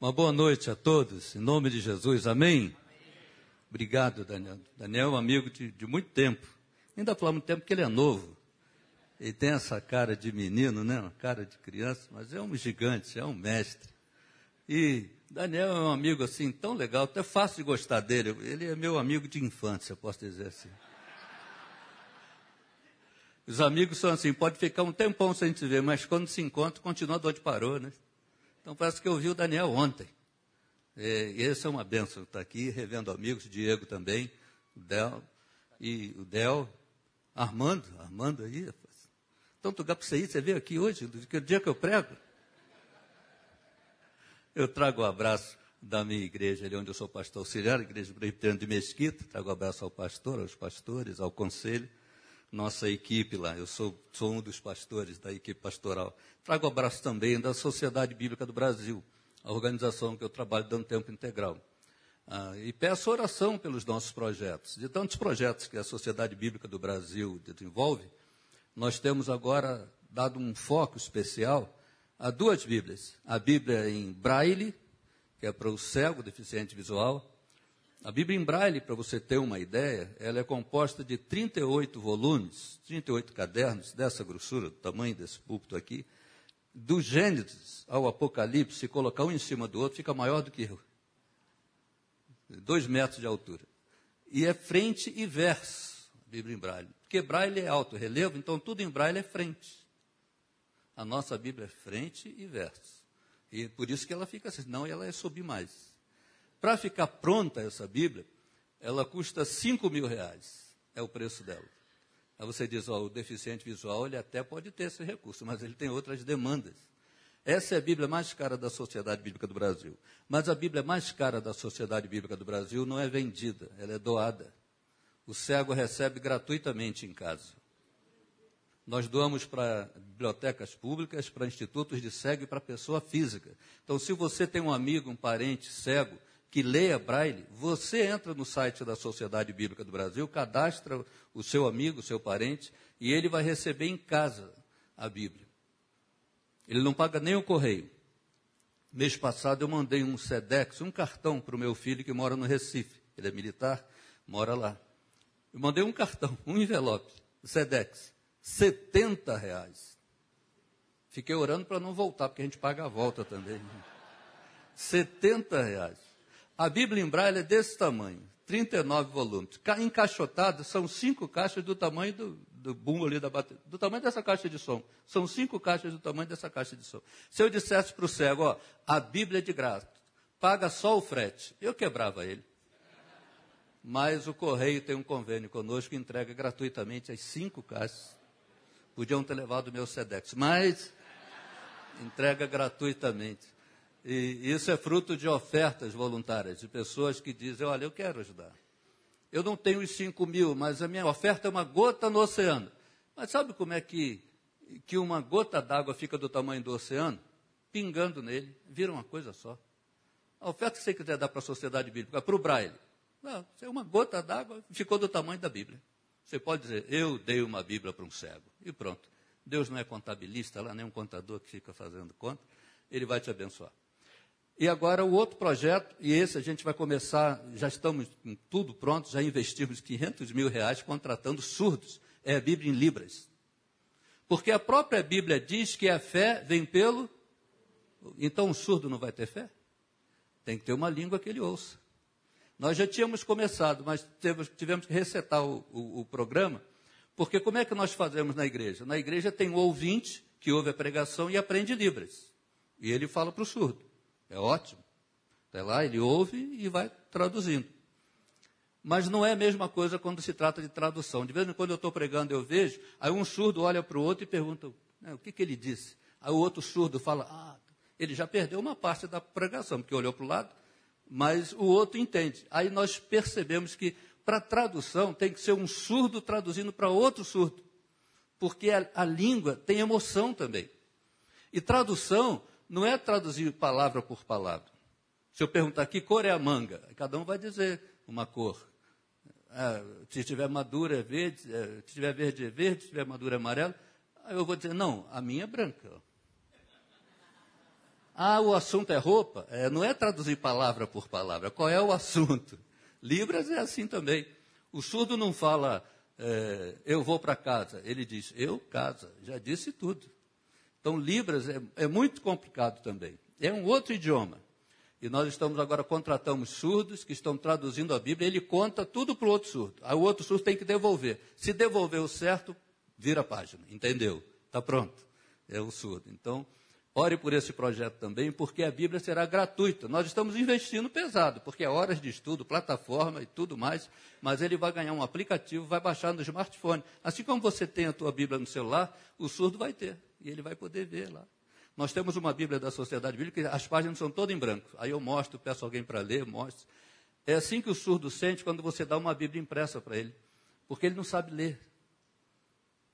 Uma boa noite a todos, em nome de Jesus, amém? Obrigado, Daniel. Daniel é um amigo de, de muito tempo. Ainda falamos tempo que ele é novo. Ele tem essa cara de menino, né? Uma cara de criança, mas é um gigante, é um mestre. E Daniel é um amigo assim tão legal, até fácil de gostar dele. Ele é meu amigo de infância, posso dizer assim. Os amigos são assim, pode ficar um tempão sem se ver, mas quando se encontra, continua de onde parou, né? Então parece que eu vi o Daniel ontem. É, e essa é uma benção estar aqui, revendo amigos, Diego também, o Del, e o Del, Armando, Armando aí. Tanto lugar para você ir, você veio aqui hoje, do dia que eu prego. Eu trago o um abraço da minha igreja, ali onde eu sou pastor auxiliar, igreja presbiteriana de Mesquita, trago um abraço ao pastor, aos pastores, ao conselho, nossa equipe lá, eu sou, sou um dos pastores da equipe pastoral. Trago um abraço também da Sociedade Bíblica do Brasil, a organização que eu trabalho dando tempo integral. Ah, e peço oração pelos nossos projetos. De tantos projetos que a Sociedade Bíblica do Brasil desenvolve, nós temos agora dado um foco especial a duas Bíblias. A Bíblia em Braille, que é para o cego, deficiente visual. A Bíblia em Braille, para você ter uma ideia, ela é composta de 38 volumes, 38 cadernos dessa grossura, do tamanho desse púlpito aqui, do Gênesis ao Apocalipse, se colocar um em cima do outro, fica maior do que eu. Dois metros de altura. E é frente e verso, a Bíblia em Braille. Porque Braille é alto relevo, então tudo em Braille é frente. A nossa Bíblia é frente e verso. E por isso que ela fica assim, não, ela é subir mais. Para ficar pronta essa Bíblia, ela custa 5 mil reais. É o preço dela. Aí você diz, ó, o deficiente visual, ele até pode ter esse recurso, mas ele tem outras demandas. Essa é a Bíblia mais cara da Sociedade Bíblica do Brasil. Mas a Bíblia mais cara da Sociedade Bíblica do Brasil não é vendida, ela é doada. O cego recebe gratuitamente em casa. Nós doamos para bibliotecas públicas, para institutos de cego e para pessoa física. Então, se você tem um amigo, um parente cego, que leia Braille, você entra no site da Sociedade Bíblica do Brasil, cadastra o seu amigo, o seu parente, e ele vai receber em casa a Bíblia. Ele não paga nem o correio. Mês passado eu mandei um SEDEX, um cartão para o meu filho que mora no Recife. Ele é militar, mora lá. Eu mandei um cartão, um envelope, SEDEX, 70 reais. Fiquei orando para não voltar, porque a gente paga a volta também. 70 reais. A Bíblia em Braille é desse tamanho, 39 volumes. Encaixotadas, são cinco caixas do tamanho do, do boom ali da bateria, do tamanho dessa caixa de som. São cinco caixas do tamanho dessa caixa de som. Se eu dissesse para o cego, ó, a Bíblia é de graça, paga só o frete, eu quebrava ele. Mas o Correio tem um convênio conosco entrega gratuitamente as cinco caixas. Podiam ter levado o meu Sedex, mas entrega gratuitamente. E isso é fruto de ofertas voluntárias, de pessoas que dizem, olha, eu quero ajudar. Eu não tenho os 5 mil, mas a minha oferta é uma gota no oceano. Mas sabe como é que, que uma gota d'água fica do tamanho do oceano? Pingando nele, vira uma coisa só. A oferta que você quiser dar para a sociedade bíblica, para o Braille, não, é uma gota d'água, ficou do tamanho da Bíblia. Você pode dizer, eu dei uma Bíblia para um cego. E pronto. Deus não é contabilista lá, nem um contador que fica fazendo conta. Ele vai te abençoar. E agora o outro projeto, e esse a gente vai começar, já estamos com tudo pronto, já investimos 500 mil reais contratando surdos, é a Bíblia em Libras. Porque a própria Bíblia diz que a fé vem pelo. Então o surdo não vai ter fé? Tem que ter uma língua que ele ouça. Nós já tínhamos começado, mas tivemos que resetar o, o, o programa, porque como é que nós fazemos na igreja? Na igreja tem o ouvinte que ouve a pregação e aprende Libras. E ele fala para o surdo. É ótimo. Até lá, ele ouve e vai traduzindo. Mas não é a mesma coisa quando se trata de tradução. De vez em quando eu estou pregando, eu vejo, aí um surdo olha para o outro e pergunta, né, o que, que ele disse? Aí o outro surdo fala, ah, ele já perdeu uma parte da pregação, porque olhou para o lado, mas o outro entende. Aí nós percebemos que para tradução tem que ser um surdo traduzindo para outro surdo, porque a, a língua tem emoção também. E tradução não é traduzir palavra por palavra. Se eu perguntar que cor é a manga, cada um vai dizer uma cor. Ah, se estiver madura é verde, é, se estiver verde é verde, se estiver madura é amarelo. Aí eu vou dizer, não, a minha é branca. Ah, o assunto é roupa? É, não é traduzir palavra por palavra. Qual é o assunto? Libras é assim também. O surdo não fala, é, eu vou para casa. Ele diz, eu casa. Já disse tudo. Então, Libras é, é muito complicado também. É um outro idioma. E nós estamos agora contratamos surdos que estão traduzindo a Bíblia. Ele conta tudo para o outro surdo. Aí o outro surdo tem que devolver. Se devolver o certo, vira a página. Entendeu? Está pronto. É o surdo. Então, ore por esse projeto também, porque a Bíblia será gratuita. Nós estamos investindo pesado, porque é horas de estudo, plataforma e tudo mais, mas ele vai ganhar um aplicativo, vai baixar no smartphone. Assim como você tem a tua Bíblia no celular, o surdo vai ter. E ele vai poder ver lá. Nós temos uma Bíblia da Sociedade Bíblica, as páginas são todas em branco. Aí eu mostro, peço alguém para ler, mostro. É assim que o surdo sente quando você dá uma Bíblia impressa para ele, porque ele não sabe ler.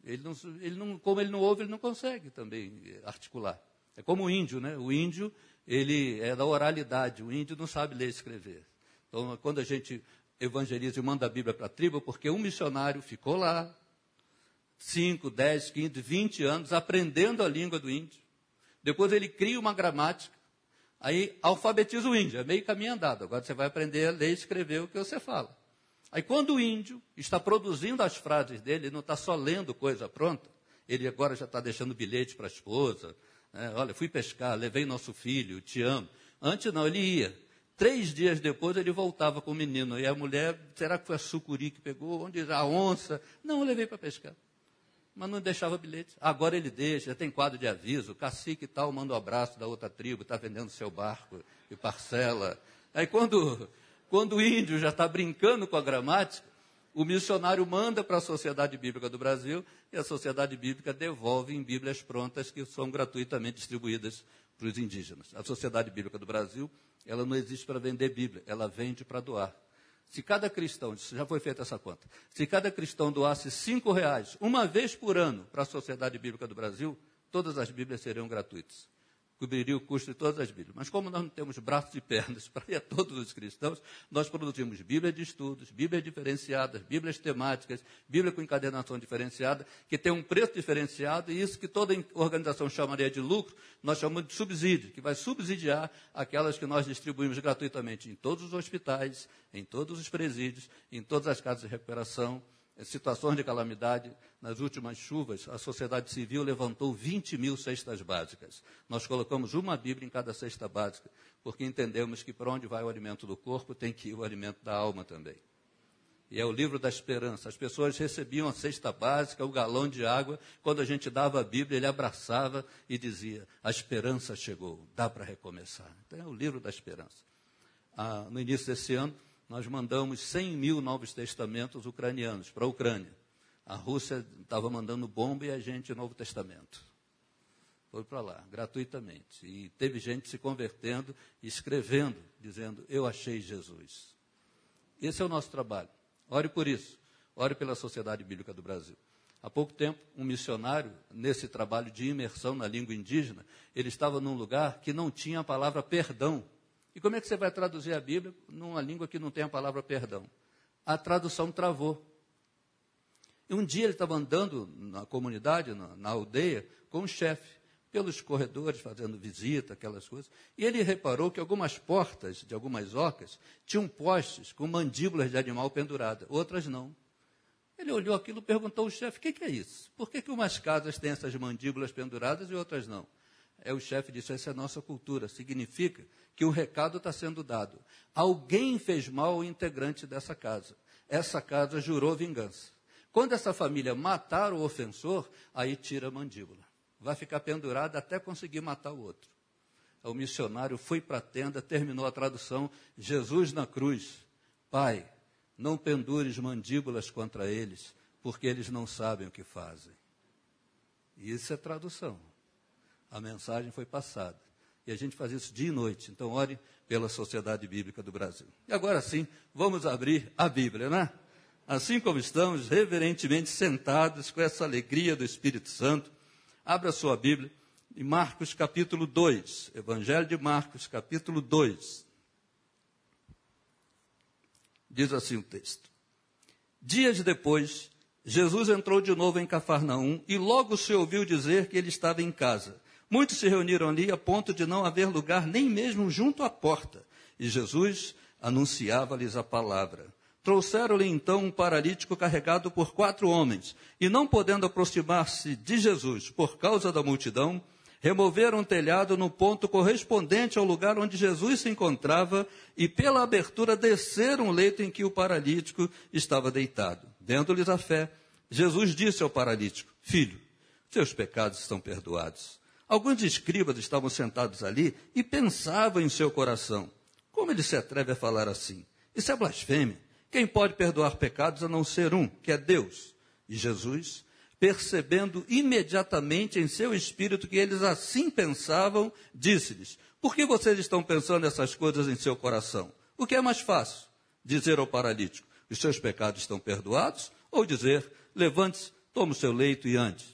Ele não, ele não, como ele não ouve, ele não consegue também articular. É como o índio, né? O índio, ele é da oralidade, o índio não sabe ler e escrever. Então, quando a gente evangeliza e manda a Bíblia para a tribo, porque um missionário ficou lá, 5, 10, 15, 20 anos, aprendendo a língua do índio. Depois ele cria uma gramática, aí alfabetiza o índio, é meio caminho andado. Agora você vai aprender a ler e escrever o que você fala. Aí quando o índio está produzindo as frases dele, ele não está só lendo coisa pronta, ele agora já está deixando bilhete para a esposa, é, olha, fui pescar, levei nosso filho, te amo. Antes não, ele ia. Três dias depois ele voltava com o menino. E a mulher, será que foi a sucuri que pegou? Onde a onça? Não, eu levei para pescar. Mas não deixava bilhete. Agora ele deixa, já tem quadro de aviso. O cacique tal manda um abraço da outra tribo, está vendendo seu barco e parcela. Aí quando, quando o índio já está brincando com a gramática, o missionário manda para a Sociedade Bíblica do Brasil e a Sociedade Bíblica devolve em Bíblias prontas que são gratuitamente distribuídas para os indígenas. A Sociedade Bíblica do Brasil, ela não existe para vender Bíblia, ela vende para doar. Se cada cristão, já foi feita essa conta, se cada cristão doasse cinco reais uma vez por ano para a Sociedade Bíblica do Brasil, todas as Bíblias seriam gratuitas cobriria o custo de todas as Bíblias. Mas como nós não temos braços e pernas para todos os cristãos, nós produzimos Bíblia de estudos, Bíblias diferenciadas, Bíblias temáticas, Bíblia com encadernação diferenciada, que tem um preço diferenciado, e isso que toda organização chamaria de lucro, nós chamamos de subsídio, que vai subsidiar aquelas que nós distribuímos gratuitamente em todos os hospitais, em todos os presídios, em todas as casas de recuperação, situações de calamidade, nas últimas chuvas, a sociedade civil levantou 20 mil cestas básicas. Nós colocamos uma Bíblia em cada cesta básica, porque entendemos que para onde vai o alimento do corpo, tem que ir o alimento da alma também. E é o livro da esperança. As pessoas recebiam a cesta básica, o galão de água. Quando a gente dava a Bíblia, ele abraçava e dizia: A esperança chegou, dá para recomeçar. Então é o livro da esperança. Ah, no início desse ano, nós mandamos 100 mil novos testamentos ucranianos para a Ucrânia. A Rússia estava mandando bomba e a gente Novo Testamento. Foi para lá, gratuitamente. E teve gente se convertendo, escrevendo, dizendo: Eu achei Jesus. Esse é o nosso trabalho. Ore por isso. Ore pela Sociedade Bíblica do Brasil. Há pouco tempo, um missionário, nesse trabalho de imersão na língua indígena, ele estava num lugar que não tinha a palavra perdão e como é que você vai traduzir a Bíblia numa língua que não tem a palavra perdão? A tradução travou. E um dia ele estava andando na comunidade, na, na aldeia, com o chefe, pelos corredores, fazendo visita, aquelas coisas. E ele reparou que algumas portas de algumas ocas tinham postes com mandíbulas de animal pendurada, outras não. Ele olhou aquilo e perguntou ao chefe: o que, que, é isso? Por que, que umas casas têm essas mandíbulas penduradas e outras não? É o chefe disse: essa é a nossa cultura. Significa que o recado está sendo dado. Alguém fez mal ao integrante dessa casa. Essa casa jurou vingança. Quando essa família matar o ofensor, aí tira a mandíbula. Vai ficar pendurada até conseguir matar o outro. O missionário foi para a tenda, terminou a tradução. Jesus na cruz. Pai, não pendures mandíbulas contra eles, porque eles não sabem o que fazem. Isso é tradução. A mensagem foi passada. E a gente faz isso dia e noite. Então, ore pela Sociedade Bíblica do Brasil. E agora sim, vamos abrir a Bíblia, né? Assim como estamos reverentemente sentados com essa alegria do Espírito Santo, abra sua Bíblia em Marcos capítulo 2. Evangelho de Marcos, capítulo 2. Diz assim o texto. Dias depois, Jesus entrou de novo em Cafarnaum e logo se ouviu dizer que ele estava em casa Muitos se reuniram ali a ponto de não haver lugar nem mesmo junto à porta. E Jesus anunciava-lhes a palavra. Trouxeram-lhe então um paralítico carregado por quatro homens, e não podendo aproximar-se de Jesus por causa da multidão, removeram o telhado no ponto correspondente ao lugar onde Jesus se encontrava e, pela abertura, desceram o leito em que o paralítico estava deitado. Dando-lhes a fé, Jesus disse ao paralítico: Filho, seus pecados estão perdoados. Alguns escribas estavam sentados ali e pensavam em seu coração: Como ele se atreve a falar assim? Isso é blasfêmia. Quem pode perdoar pecados a não ser um, que é Deus? E Jesus percebendo imediatamente em seu espírito que eles assim pensavam, disse-lhes: Por que vocês estão pensando essas coisas em seu coração? O que é mais fácil? Dizer ao paralítico: Os seus pecados estão perdoados? Ou dizer: Levante-se, tome o seu leito e ande.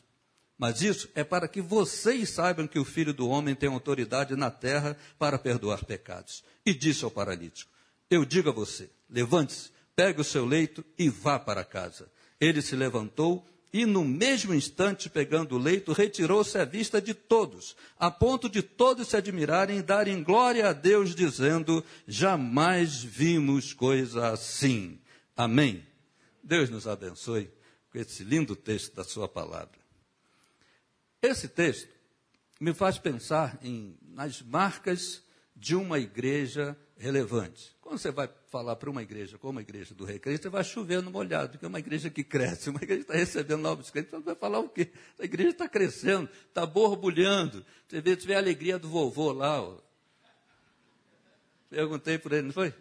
Mas isso é para que vocês saibam que o Filho do Homem tem autoridade na terra para perdoar pecados. E disse ao paralítico: Eu digo a você: levante-se, pegue o seu leito e vá para casa. Ele se levantou e no mesmo instante, pegando o leito, retirou-se à vista de todos, a ponto de todos se admirarem e darem glória a Deus, dizendo: Jamais vimos coisa assim. Amém. Deus nos abençoe com esse lindo texto da Sua palavra. Esse texto me faz pensar em, nas marcas de uma igreja relevante. Quando você vai falar para uma igreja como a igreja do Recreio, você vai chover no molhado, porque é uma igreja que cresce, uma igreja está recebendo novos crentes, você vai falar o quê? A igreja está crescendo, está borbulhando. Você vê, você vê a alegria do vovô lá. Ó. Perguntei para ele, não foi?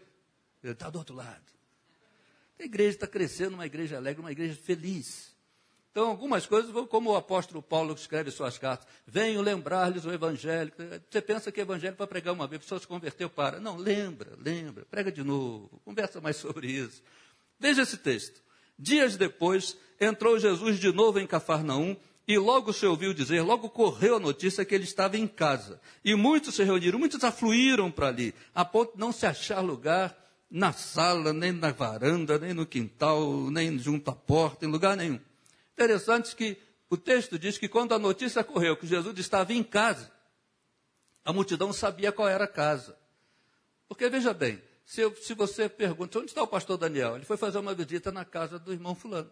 Ele está do outro lado. A igreja está crescendo, uma igreja alegre, uma igreja feliz. Então, algumas coisas, como o apóstolo Paulo escreve suas cartas, venho lembrar-lhes o evangelho. Você pensa que o evangelho para pregar uma vez, a pessoa se converteu, para. Não, lembra, lembra, prega de novo, conversa mais sobre isso. Veja esse texto. Dias depois, entrou Jesus de novo em Cafarnaum e logo se ouviu dizer, logo correu a notícia que ele estava em casa. E muitos se reuniram, muitos afluíram para ali, a ponto de não se achar lugar na sala, nem na varanda, nem no quintal, nem junto à porta, em lugar nenhum. Interessante que o texto diz que quando a notícia correu que Jesus estava em casa, a multidão sabia qual era a casa. Porque veja bem, se, eu, se você pergunta, onde está o pastor Daniel? Ele foi fazer uma visita na casa do irmão fulano.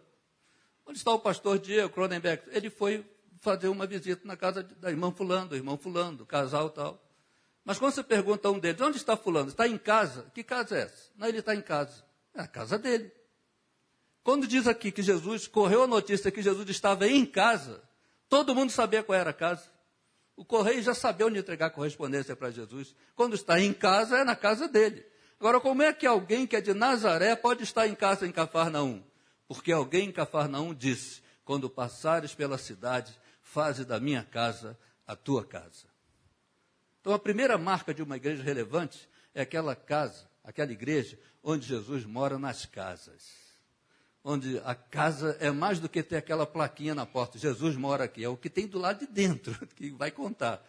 Onde está o pastor Diego Cronenberg? Ele foi fazer uma visita na casa da irmã fulano, do irmão fulano, casal tal. Mas quando você pergunta a um deles, onde está fulano? Está em casa? Que casa é essa? Não, ele está em casa. É a casa dele. Quando diz aqui que Jesus, correu a notícia que Jesus estava em casa, todo mundo sabia qual era a casa. O correio já sabia onde entregar correspondência para Jesus. Quando está em casa, é na casa dele. Agora, como é que alguém que é de Nazaré pode estar em casa em Cafarnaum? Porque alguém em Cafarnaum disse: Quando passares pela cidade, faze da minha casa a tua casa. Então, a primeira marca de uma igreja relevante é aquela casa, aquela igreja onde Jesus mora nas casas onde a casa é mais do que ter aquela plaquinha na porta, Jesus mora aqui, é o que tem do lado de dentro, que vai contar.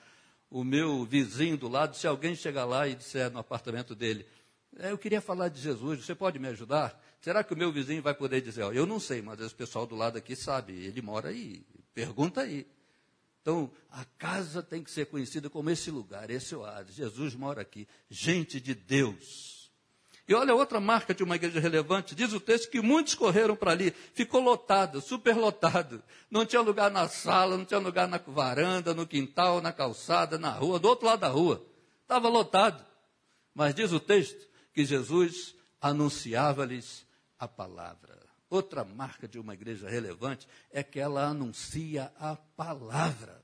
O meu vizinho do lado, se alguém chegar lá e disser no apartamento dele, é, eu queria falar de Jesus, você pode me ajudar? Será que o meu vizinho vai poder dizer, eu não sei, mas o pessoal do lado aqui sabe, ele mora aí, pergunta aí. Então, a casa tem que ser conhecida como esse lugar, esse oásis. Jesus mora aqui, gente de Deus. E olha outra marca de uma igreja relevante, diz o texto que muitos correram para ali, ficou lotado, superlotado. Não tinha lugar na sala, não tinha lugar na varanda, no quintal, na calçada, na rua, do outro lado da rua. Estava lotado. Mas diz o texto que Jesus anunciava-lhes a palavra. Outra marca de uma igreja relevante é que ela anuncia a palavra.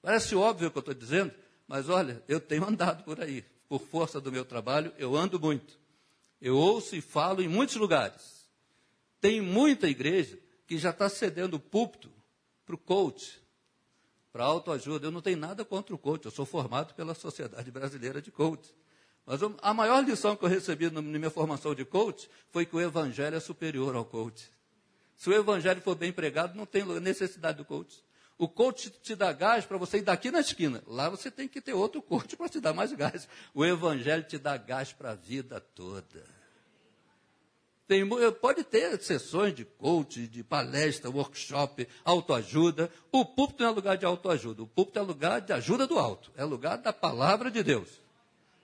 Parece óbvio o que eu estou dizendo, mas olha, eu tenho andado por aí. Por força do meu trabalho, eu ando muito. Eu ouço e falo em muitos lugares. Tem muita igreja que já está cedendo o púlpito para o coach, para autoajuda. Eu não tenho nada contra o coach, eu sou formado pela Sociedade Brasileira de Coach. Mas a maior lição que eu recebi na minha formação de coach foi que o evangelho é superior ao coach. Se o evangelho for bem pregado, não tem necessidade do coach. O coach te dá gás para você ir daqui na esquina. Lá você tem que ter outro coach para te dar mais gás. O evangelho te dá gás para a vida toda. Tem, pode ter sessões de coach, de palestra, workshop, autoajuda. O púlpito não é lugar de autoajuda. O púlpito é lugar de ajuda do alto. É lugar da palavra de Deus.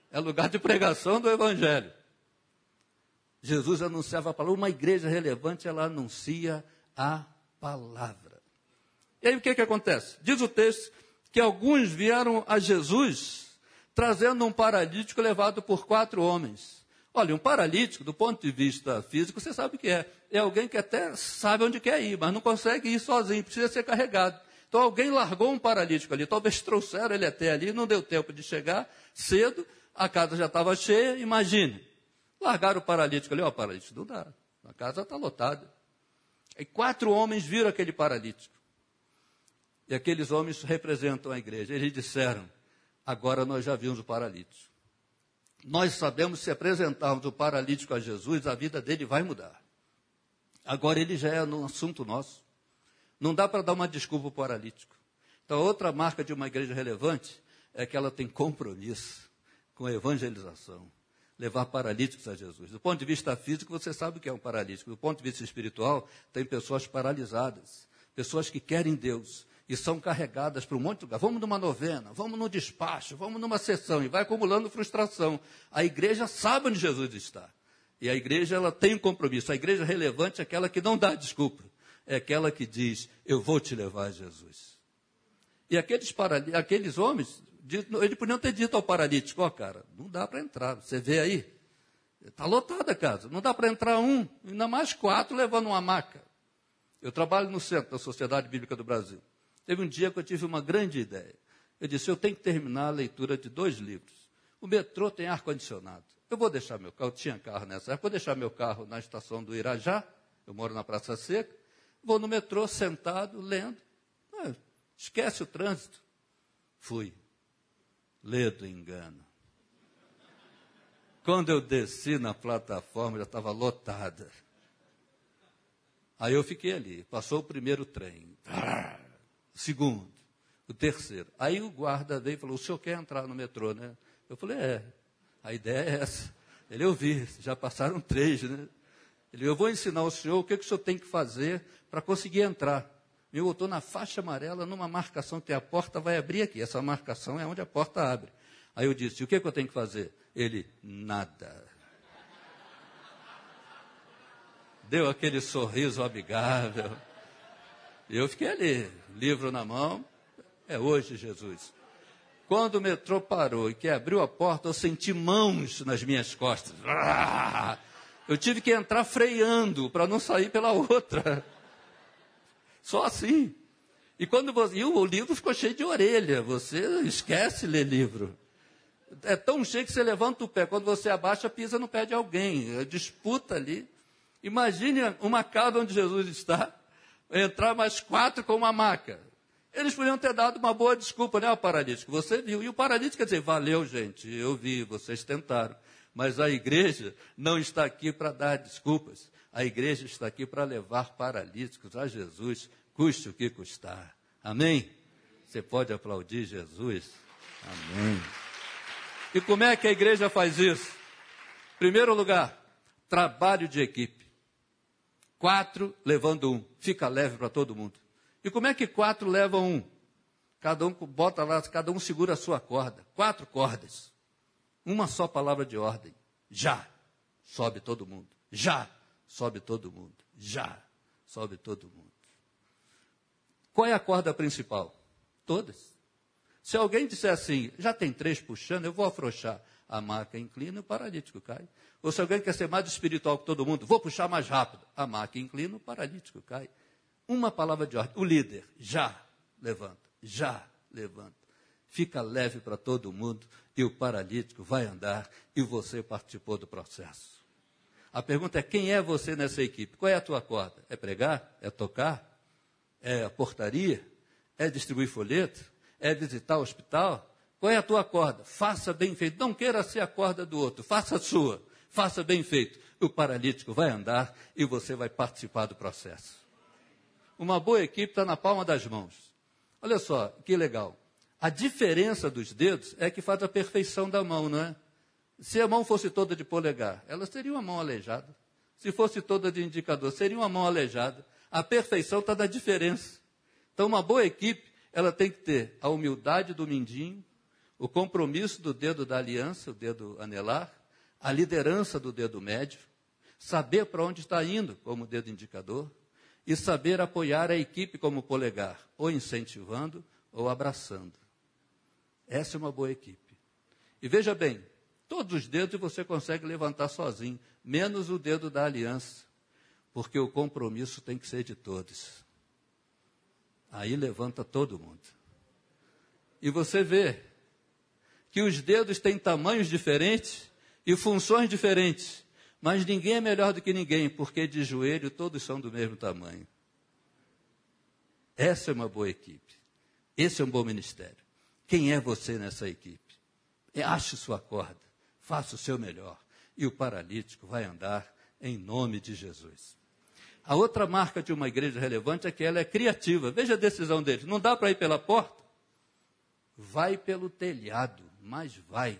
É lugar de pregação do Evangelho. Jesus anunciava a palavra. Uma igreja relevante, ela anuncia a palavra. E aí o que, que acontece? Diz o texto que alguns vieram a Jesus trazendo um paralítico levado por quatro homens. Olha, um paralítico, do ponto de vista físico, você sabe o que é. É alguém que até sabe onde quer ir, mas não consegue ir sozinho, precisa ser carregado. Então alguém largou um paralítico ali, talvez trouxeram ele até ali, não deu tempo de chegar cedo, a casa já estava cheia, imagine. Largaram o paralítico ali, ó, paralítico, não dá, a casa está lotada. E quatro homens viram aquele paralítico. E aqueles homens representam a igreja. Eles disseram: agora nós já vimos o paralítico nós sabemos se apresentarmos o paralítico a Jesus, a vida dele vai mudar. Agora ele já é um assunto nosso. Não dá para dar uma desculpa para o paralítico. Então, outra marca de uma igreja relevante é que ela tem compromisso com a evangelização, levar paralíticos a Jesus. Do ponto de vista físico, você sabe o que é um paralítico. Do ponto de vista espiritual, tem pessoas paralisadas, pessoas que querem Deus, e são carregadas para um monte de lugar. Vamos numa novena, vamos no despacho, vamos numa sessão e vai acumulando frustração. A igreja sabe onde Jesus está. E a igreja ela tem um compromisso. A igreja relevante é aquela que não dá desculpa. É aquela que diz: Eu vou te levar a Jesus. E aqueles, aqueles homens, eles podiam ter dito ao paralítico: Ó, oh, cara, não dá para entrar. Você vê aí? Está lotada a casa. Não dá para entrar um, ainda mais quatro levando uma maca. Eu trabalho no centro da Sociedade Bíblica do Brasil. Teve um dia que eu tive uma grande ideia. Eu disse: eu tenho que terminar a leitura de dois livros. O metrô tem ar-condicionado. Eu vou deixar meu carro, eu tinha carro nessa época, vou deixar meu carro na estação do Irajá, eu moro na Praça Seca, vou no metrô sentado, lendo. Ah, esquece o trânsito. Fui. Ledo engano. Quando eu desci na plataforma, já estava lotada. Aí eu fiquei ali. Passou o primeiro trem. O segundo, o terceiro. Aí o guarda veio e falou: O senhor quer entrar no metrô, né? Eu falei: É, a ideia é essa. Ele ouviu, já passaram três, né? Ele, eu vou ensinar o senhor o que, que o senhor tem que fazer para conseguir entrar. Me botou na faixa amarela, numa marcação que a porta vai abrir aqui. Essa marcação é onde a porta abre. Aí eu disse: O que, que eu tenho que fazer? Ele, nada. Deu aquele sorriso amigável. Eu fiquei ali, livro na mão, é hoje, Jesus. Quando o metrô parou e que abriu a porta, eu senti mãos nas minhas costas. Ah! Eu tive que entrar freando para não sair pela outra. Só assim. E quando você, e o livro ficou cheio de orelha. Você esquece ler livro. É tão cheio que você levanta o pé. Quando você abaixa, pisa no pé de alguém. É disputa ali. Imagine uma casa onde Jesus está entrar mais quatro com uma maca. Eles podiam ter dado uma boa desculpa, né, ao paralítico? Você viu. E o paralítico quer dizer, valeu, gente, eu vi, vocês tentaram. Mas a igreja não está aqui para dar desculpas. A igreja está aqui para levar paralíticos a Jesus, custe o que custar. Amém? Você pode aplaudir Jesus? Amém. E como é que a igreja faz isso? Primeiro lugar, trabalho de equipe. Quatro levando um. Fica leve para todo mundo. E como é que quatro levam um? Cada um bota lá, cada um segura a sua corda. Quatro cordas. Uma só palavra de ordem. Já. Sobe todo mundo. Já. Sobe todo mundo. Já. Sobe todo mundo. Qual é a corda principal? Todas. Se alguém disser assim, já tem três puxando, eu vou afrouxar. A maca inclina e o paralítico cai. Ou se alguém quer ser mais espiritual que todo mundo, vou puxar mais rápido. A máquina inclina, o paralítico cai. Uma palavra de ordem. O líder, já levanta, já levanta. Fica leve para todo mundo e o paralítico vai andar e você participou do processo. A pergunta é: quem é você nessa equipe? Qual é a tua corda? É pregar? É tocar? É a portaria? É distribuir folheto? É visitar o hospital? Qual é a tua corda? Faça bem feito. Não queira ser a corda do outro, faça a sua. Faça bem feito. O paralítico vai andar e você vai participar do processo. Uma boa equipe está na palma das mãos. Olha só, que legal. A diferença dos dedos é que faz a perfeição da mão, não é? Se a mão fosse toda de polegar, ela seria uma mão aleijada. Se fosse toda de indicador, seria uma mão aleijada. A perfeição está da diferença. Então, uma boa equipe, ela tem que ter a humildade do mindinho, o compromisso do dedo da aliança, o dedo anelar, a liderança do dedo médio, saber para onde está indo como dedo indicador e saber apoiar a equipe como polegar, ou incentivando ou abraçando. Essa é uma boa equipe. E veja bem, todos os dedos você consegue levantar sozinho, menos o dedo da aliança, porque o compromisso tem que ser de todos. Aí levanta todo mundo. E você vê que os dedos têm tamanhos diferentes e funções diferentes, mas ninguém é melhor do que ninguém, porque de joelho todos são do mesmo tamanho. Essa é uma boa equipe. Esse é um bom ministério. Quem é você nessa equipe? Ache sua corda, faça o seu melhor, e o paralítico vai andar em nome de Jesus. A outra marca de uma igreja relevante é que ela é criativa. Veja a decisão deles. Não dá para ir pela porta? Vai pelo telhado, mas vai.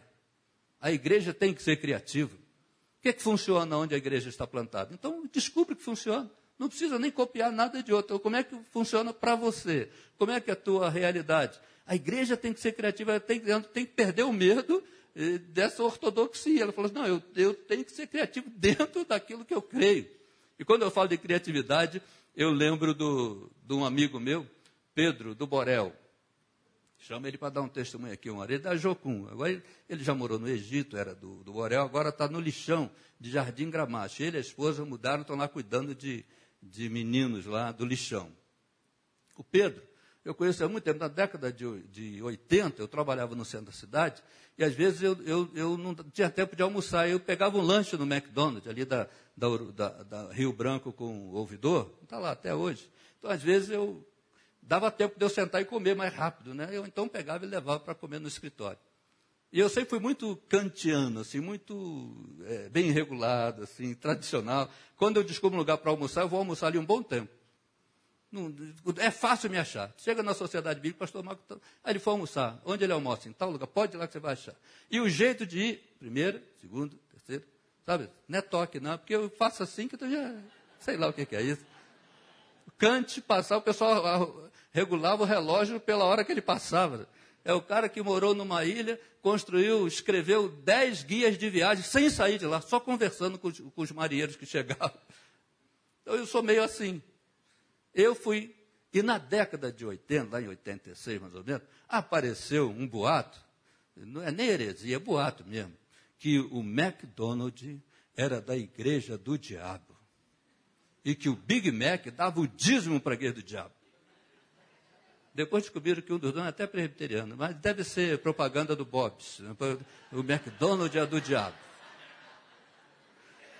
A igreja tem que ser criativa. O que, é que funciona onde a igreja está plantada? Então, descubra que funciona. Não precisa nem copiar nada de outro. Como é que funciona para você? Como é que é a tua realidade? A igreja tem que ser criativa, ela tem, ela tem que perder o medo eh, dessa ortodoxia. Ela falou assim, não, eu, eu tenho que ser criativo dentro daquilo que eu creio. E quando eu falo de criatividade, eu lembro do, de um amigo meu, Pedro, do Borel. Chama ele para dar um testemunho aqui uma hora. Ele é da Jocum. Agora ele, já morou no Egito, era do, do Borel, agora está no lixão de Jardim Gramacho. Ele e a esposa mudaram, estão lá cuidando de, de meninos lá do lixão. O Pedro, eu conheço há muito tempo, na década de, de 80, eu trabalhava no centro da cidade, e às vezes eu, eu, eu não tinha tempo de almoçar. Eu pegava um lanche no McDonald's, ali da, da, da, da Rio Branco com o ouvidor, está lá até hoje. Então, às vezes, eu dava tempo de eu sentar e comer mais rápido, né? Eu então pegava e levava para comer no escritório. E eu sempre fui muito kantiano, assim, muito é, bem regulado, assim, tradicional. Quando eu descubro um lugar para almoçar, eu vou almoçar ali um bom tempo. Não, é fácil me achar. Chega na sociedade bíblica, pastor Marco, tá, aí ele foi almoçar. Onde ele almoça? Em tal lugar. Pode ir lá que você vai achar. E o jeito de ir, primeiro, segundo, terceiro, sabe? Não é toque, não, porque eu faço assim que eu já sei lá o que, que é isso. Cante, passar, o pessoal regulava o relógio pela hora que ele passava. É o cara que morou numa ilha, construiu, escreveu dez guias de viagem sem sair de lá, só conversando com os, com os marinheiros que chegavam. Então eu sou meio assim. Eu fui, e na década de 80, lá em 86 mais ou menos, apareceu um boato, não é nem heresia, é boato mesmo, que o McDonald's era da igreja do diabo. E que o Big Mac dava o dízimo para a igreja do diabo. Depois descobriram que um dos donos é até presbiteriano, mas deve ser propaganda do Bob's. Né? O McDonald's é do diabo.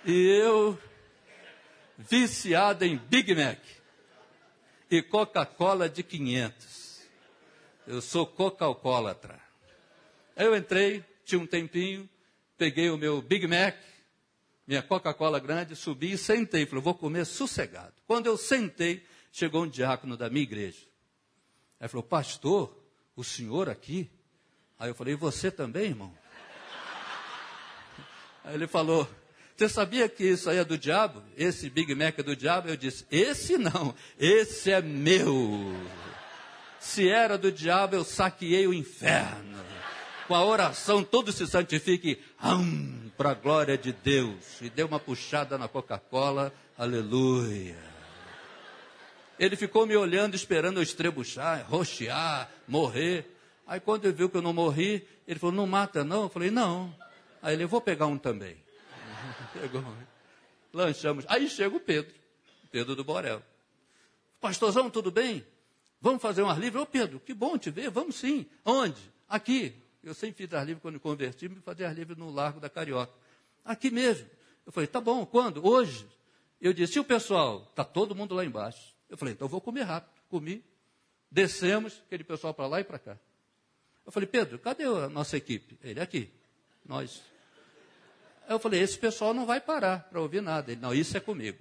E eu, viciado em Big Mac e Coca-Cola de 500. Eu sou coca-colatra. Aí eu entrei, tinha um tempinho, peguei o meu Big Mac, minha Coca-Cola grande, subi e sentei. Falei, vou comer sossegado. Quando eu sentei, chegou um diácono da minha igreja. Aí falou, pastor, o senhor aqui? Aí eu falei, e você também, irmão? Aí ele falou, você sabia que isso aí é do diabo? Esse Big Mac é do diabo? Eu disse, esse não, esse é meu. Se era do diabo, eu saqueei o inferno. Com a oração, todo se santifique, para a glória de Deus. E deu uma puxada na Coca-Cola, aleluia. Ele ficou me olhando, esperando eu estrebuchar, roxear, morrer. Aí quando ele viu que eu não morri, ele falou, não mata não? Eu falei, não. Aí ele, vou pegar um também. Pegou. Lanchamos. Aí chega o Pedro, Pedro do Borel. Pastorzão, tudo bem? Vamos fazer um ar livre? Ô Pedro, que bom te ver, vamos sim. Onde? Aqui. Eu sempre fiz ar livre quando me converti, me fazia ar livre no Largo da Carioca. Aqui mesmo. Eu falei, tá bom, quando? Hoje. Eu disse, e o pessoal? Está todo mundo lá embaixo. Eu falei, então vou comer rápido. Comi, descemos, aquele pessoal para lá e para cá. Eu falei, Pedro, cadê a nossa equipe? Ele, aqui, nós. Eu falei, esse pessoal não vai parar para ouvir nada. Ele, não, isso é comigo.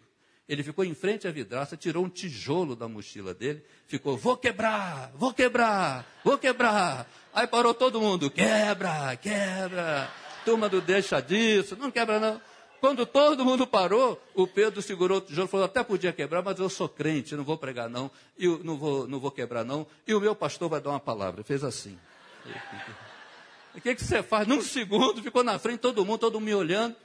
Ele ficou em frente à vidraça, tirou um tijolo da mochila dele, ficou, vou quebrar, vou quebrar, vou quebrar. Aí parou todo mundo, quebra, quebra. Turma do deixa disso, não quebra não. Quando todo mundo parou, o Pedro segurou o tijolo e falou: até podia quebrar, mas eu sou crente, não vou pregar não, e não vou, não vou quebrar não, e o meu pastor vai dar uma palavra. Fez assim. O que, que você faz? Num segundo, ficou na frente, todo mundo, todo mundo me olhando.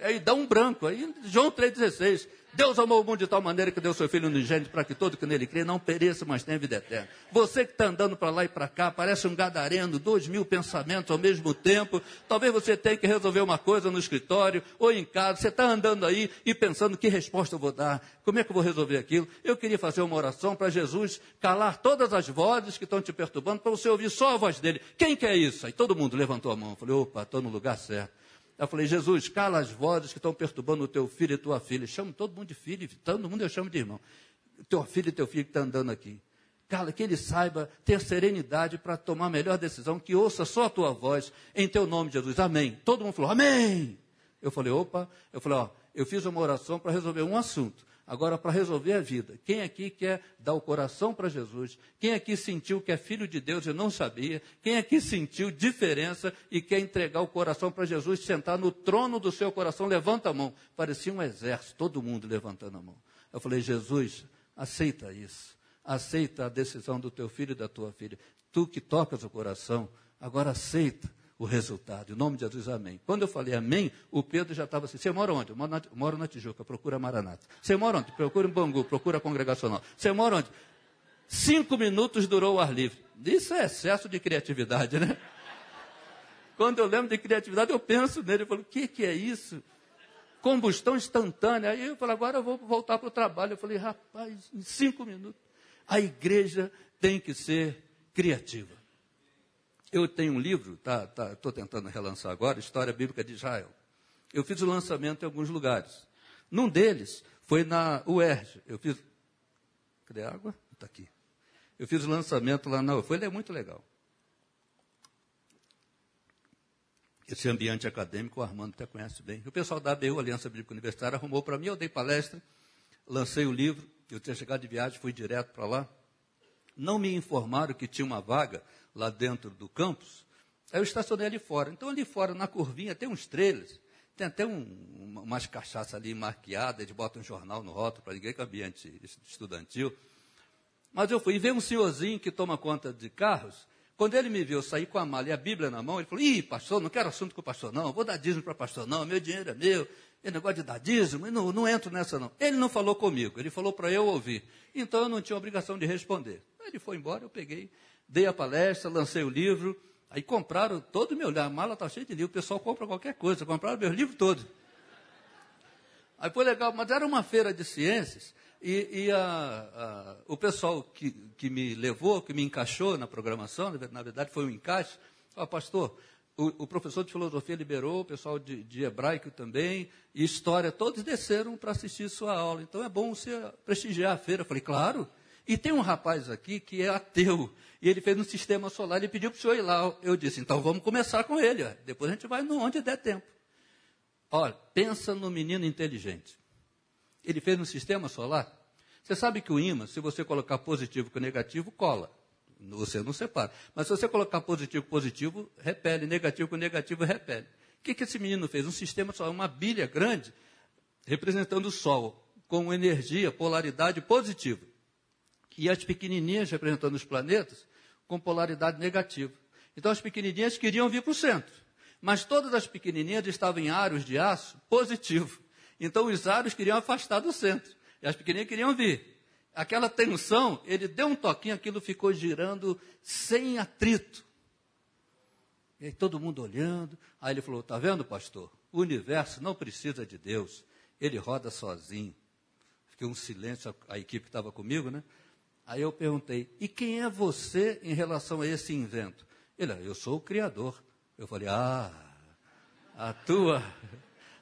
Aí dá um branco. Aí João 3,16. Deus amou o mundo de tal maneira que deu seu Filho unigênito para que todo que nele crê não pereça, mas tenha vida eterna. Você que está andando para lá e para cá, parece um gadareno, dois mil pensamentos ao mesmo tempo. Talvez você tenha que resolver uma coisa no escritório ou em casa. Você está andando aí e pensando que resposta eu vou dar, como é que eu vou resolver aquilo. Eu queria fazer uma oração para Jesus calar todas as vozes que estão te perturbando, para você ouvir só a voz dele. Quem quer isso? Aí todo mundo levantou a mão. Falei, opa, estou no lugar certo. Eu falei, Jesus, cala as vozes que estão perturbando o teu filho e tua filha. Chamo todo mundo de filho, todo mundo eu chamo de irmão. Teu filho e teu filho que está andando aqui. Cala, que ele saiba ter serenidade para tomar a melhor decisão, que ouça só a tua voz, em teu nome, Jesus. Amém. Todo mundo falou, amém. Eu falei, opa, eu falei, ó, eu fiz uma oração para resolver um assunto. Agora, para resolver a vida, quem aqui quer dar o coração para Jesus? Quem aqui sentiu que é filho de Deus e não sabia? Quem aqui sentiu diferença e quer entregar o coração para Jesus, sentar no trono do seu coração? Levanta a mão. Parecia um exército, todo mundo levantando a mão. Eu falei, Jesus, aceita isso. Aceita a decisão do teu filho e da tua filha. Tu que tocas o coração, agora aceita o resultado. Em nome de Jesus, amém. Quando eu falei amém, o Pedro já estava assim: Você mora onde? Eu moro na, moro na Tijuca, procura Maranata. Você mora onde? Procura em Bangu, procura congregacional. Você mora onde? Cinco minutos durou o ar livre. Isso é excesso de criatividade, né? Quando eu lembro de criatividade, eu penso nele. Eu falo: O que, que é isso? Combustão instantânea. Aí eu falo: Agora eu vou voltar para o trabalho. Eu falei: Rapaz, em cinco minutos. A igreja tem que ser criativa. Eu tenho um livro, estou tá, tá, tentando relançar agora, História Bíblica de Israel. Eu fiz o lançamento em alguns lugares. Num deles foi na UERJ. Eu fiz. Cadê a água? Está aqui. Eu fiz o lançamento lá na UERJ. Foi é muito legal. Esse ambiente acadêmico, o Armando até conhece bem. O pessoal da ABU, Aliança Bíblica Universitária, arrumou para mim, eu dei palestra, lancei o livro, eu tinha chegado de viagem, fui direto para lá. Não me informaram que tinha uma vaga lá dentro do campus, aí eu estacionei ali fora. Então, ali fora, na curvinha, tem uns trailers, tem até um, umas cachaças ali marqueadas, eles botam um jornal no rótulo para ninguém, que é ambiente estudantil. Mas eu fui e veio um senhorzinho que toma conta de carros. Quando ele me viu sair com a mala e a Bíblia na mão, ele falou: Ih, pastor, não quero assunto com o pastor, não. Vou dar dízimo para o pastor, não. Meu dinheiro é meu. Ele negócio de dar dízimo, não, não entro nessa, não. Ele não falou comigo, ele falou para eu ouvir. Então eu não tinha obrigação de responder. Ele foi embora, eu peguei, dei a palestra, lancei o livro, aí compraram todo o meu livro, a mala está cheia de livro, o pessoal compra qualquer coisa, compraram meus livros todos. Aí foi legal, mas era uma feira de ciências, e, e a, a, o pessoal que, que me levou, que me encaixou na programação, na verdade foi um encaixe, falou, pastor, o, o, professor de filosofia liberou, o pessoal de, de hebraico também, e história, todos desceram para assistir sua aula. Então é bom você prestigiar a feira. Eu falei, claro. E tem um rapaz aqui que é ateu, e ele fez um sistema solar, ele pediu para o senhor ir lá. Eu disse, então vamos começar com ele, ó. depois a gente vai onde der tempo. Olha, pensa no menino inteligente. Ele fez um sistema solar. Você sabe que o ímã, se você colocar positivo com negativo, cola. Você não separa. Mas se você colocar positivo com positivo, repele. Negativo com negativo, repele. O que, que esse menino fez? Um sistema solar, uma bilha grande, representando o Sol, com energia, polaridade positiva e as pequenininhas representando os planetas com polaridade negativa. Então as pequenininhas queriam vir para o centro, mas todas as pequenininhas estavam em aros de aço positivo. Então os aros queriam afastar do centro e as pequenininhas queriam vir. Aquela tensão, ele deu um toquinho, aquilo ficou girando sem atrito. E aí todo mundo olhando. Aí ele falou: Está vendo, pastor? O universo não precisa de Deus, ele roda sozinho. Fiquei um silêncio, a, a equipe estava comigo, né? Aí eu perguntei: e quem é você em relação a esse invento? Ele, ah, eu sou o criador. Eu falei: ah, a tua,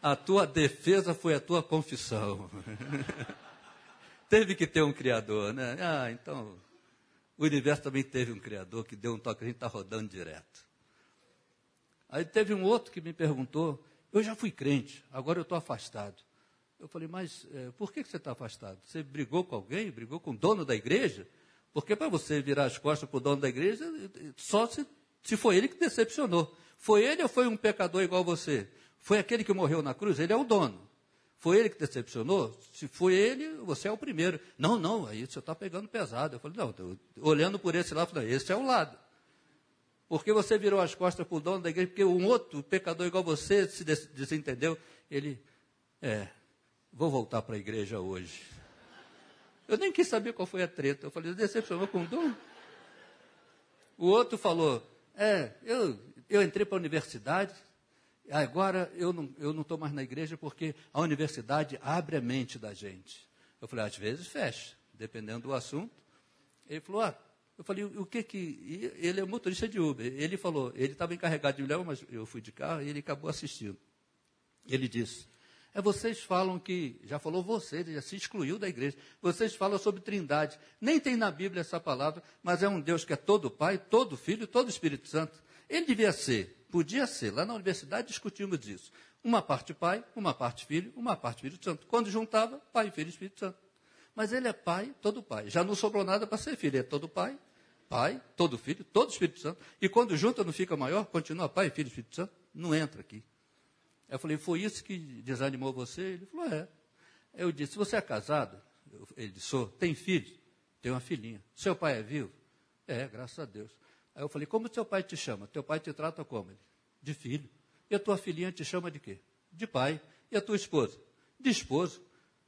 a tua defesa foi a tua confissão. teve que ter um criador, né? Ah, então, o universo também teve um criador que deu um toque, a gente está rodando direto. Aí teve um outro que me perguntou: eu já fui crente, agora eu estou afastado. Eu falei, mas é, por que, que você está afastado? Você brigou com alguém? Brigou com o dono da igreja? Porque para você virar as costas para o dono da igreja, só se, se foi ele que decepcionou. Foi ele ou foi um pecador igual você? Foi aquele que morreu na cruz, ele é o dono. Foi ele que decepcionou? Se foi ele, você é o primeiro. Não, não, aí você está pegando pesado. Eu falei, não, olhando por esse lado, falei, esse é o lado. Porque você virou as costas para o dono da igreja, porque um outro pecador igual você se desentendeu. Ele, é, vou voltar para a igreja hoje. Eu nem quis saber qual foi a treta. Eu falei, decepcionou com dono? O outro falou, é, eu, eu entrei para a universidade, Agora eu não estou não mais na igreja porque a universidade abre a mente da gente. Eu falei, às vezes fecha, dependendo do assunto. Ele falou, ah, eu falei, o que que. Ele é motorista de Uber. Ele falou, ele estava encarregado de levar, mas eu fui de carro e ele acabou assistindo. Ele disse, é vocês falam que, já falou você, já se excluiu da igreja. Vocês falam sobre trindade. Nem tem na Bíblia essa palavra, mas é um Deus que é todo Pai, todo Filho, todo Espírito Santo. Ele devia ser Podia ser. Lá na universidade discutimos isso. Uma parte pai, uma parte filho, uma parte Espírito Santo. Quando juntava, pai, filho e Espírito Santo. Mas ele é pai, todo pai. Já não sobrou nada para ser filho. É todo pai, pai, todo filho, todo Espírito Santo. E quando junta não fica maior, continua pai, filho e Espírito Santo. Não entra aqui. Eu falei, foi isso que desanimou você? Ele falou, é. Eu disse, você é casado? Ele disse, sou. Tem filho? Tem uma filhinha. Seu pai é vivo? É, graças a Deus. Aí eu falei, como seu pai te chama? Teu pai te trata como? Ele, de filho. E a tua filhinha te chama de quê? De pai. E a tua esposa? De esposo.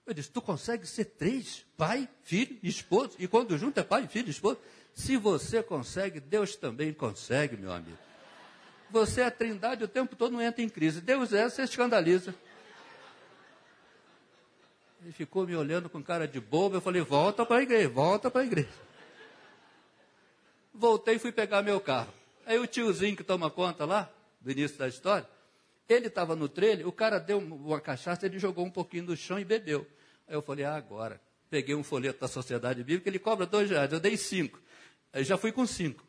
Eu disse, tu consegue ser três? Pai, filho esposo? E quando junto é pai, filho esposo? Se você consegue, Deus também consegue, meu amigo. Você é a trindade o tempo todo, não entra em crise. Deus é, você escandaliza. Ele ficou me olhando com cara de bobo. Eu falei, volta para a igreja, volta para a igreja. Voltei e fui pegar meu carro. Aí o tiozinho que toma conta lá, do início da história, ele estava no trailer, o cara deu uma cachaça, ele jogou um pouquinho no chão e bebeu. Aí eu falei, ah, agora. Peguei um folheto da Sociedade Bíblica, ele cobra dois reais, eu dei cinco. Aí já fui com cinco.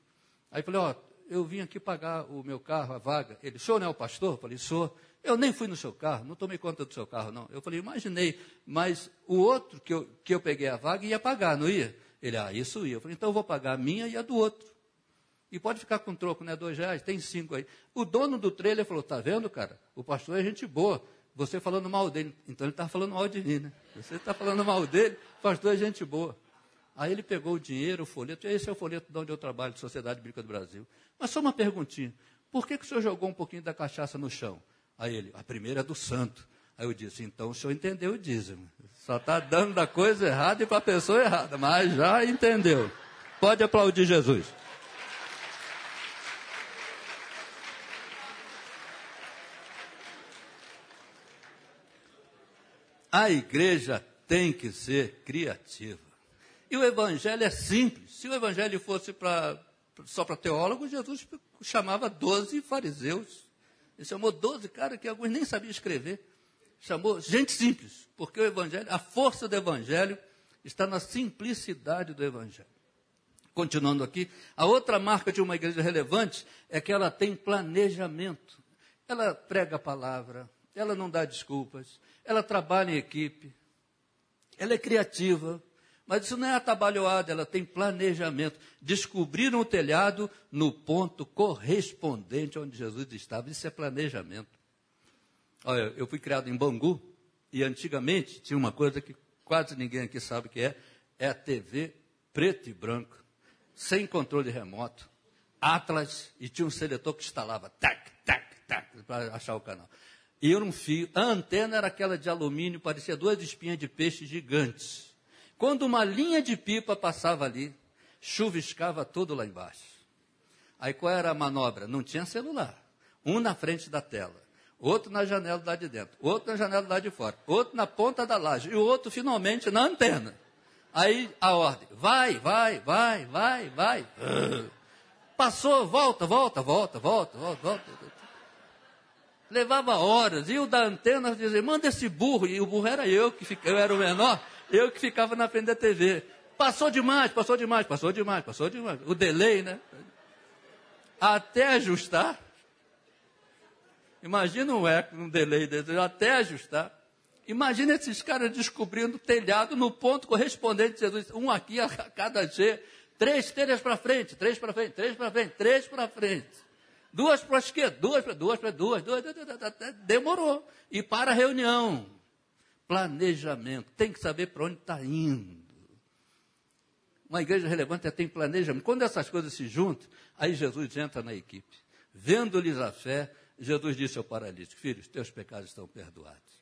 Aí falei, ó, eu vim aqui pagar o meu carro, a vaga. Ele, o senhor não é o pastor? Eu falei, sou. Eu nem fui no seu carro, não tomei conta do seu carro, não. Eu falei, imaginei, mas o outro que eu, que eu peguei a vaga ia pagar, não ia? Ele, ah, isso ia. Eu falei, então eu vou pagar a minha e a do outro. E pode ficar com troco, né? Dois reais, tem cinco aí. O dono do trailer falou, tá vendo, cara? O pastor é gente boa. Você falando mal dele. Então ele está falando mal de mim, né? Você está falando mal dele, o pastor é gente boa. Aí ele pegou o dinheiro, o folheto, esse é o folheto de onde eu trabalho, de Sociedade Bíblica do Brasil. Mas só uma perguntinha. Por que, que o senhor jogou um pouquinho da cachaça no chão? Aí ele, a primeira é do santo. Aí eu disse, então o senhor entendeu o dízimo. Só está dando da coisa errada e para a pessoa errada, mas já entendeu. Pode aplaudir Jesus. A igreja tem que ser criativa. E o evangelho é simples. Se o evangelho fosse pra, só para teólogos, Jesus chamava doze fariseus. Ele chamou doze caras que alguns nem sabiam escrever chamou gente simples, porque o evangelho, a força do evangelho está na simplicidade do evangelho. Continuando aqui, a outra marca de uma igreja relevante é que ela tem planejamento. Ela prega a palavra, ela não dá desculpas, ela trabalha em equipe, ela é criativa, mas isso não é atabalhoada, ela tem planejamento. Descobriram o telhado no ponto correspondente onde Jesus estava. Isso é planejamento. Olha, eu fui criado em Bangu e antigamente tinha uma coisa que quase ninguém aqui sabe o que é, é a TV preto e branco, sem controle remoto, Atlas, e tinha um seletor que instalava, tac, tac, tac, para achar o canal. E eu um fio, a antena era aquela de alumínio, parecia duas espinhas de peixe gigantes. Quando uma linha de pipa passava ali, chuviscava tudo lá embaixo. Aí qual era a manobra? Não tinha celular. Um na frente da tela outro na janela lá de dentro, outro na janela lá de fora, outro na ponta da laje e o outro finalmente na antena. Aí a ordem, vai, vai, vai, vai, vai. Passou, volta, volta, volta, volta, volta, volta. Levava horas, e o da antena dizia, manda esse burro, e o burro era eu, que eu era o menor, eu que ficava na frente da TV. Passou demais, passou demais, passou demais, passou demais. O delay, né? Até ajustar, Imagina um eco, um delay desse, até ajustar. Imagina esses caras descobrindo telhado no ponto correspondente de Jesus. Um aqui a cada G. Três telhas para frente, três para frente, três para frente, três para frente. Duas para quê? Duas para duas para duas, duas, demorou. E para a reunião. Planejamento. Tem que saber para onde está indo. Uma igreja relevante é tem planejamento. Quando essas coisas se juntam, aí Jesus entra na equipe. Vendo-lhes a fé, Jesus disse ao paralítico: Filhos, teus pecados estão perdoados.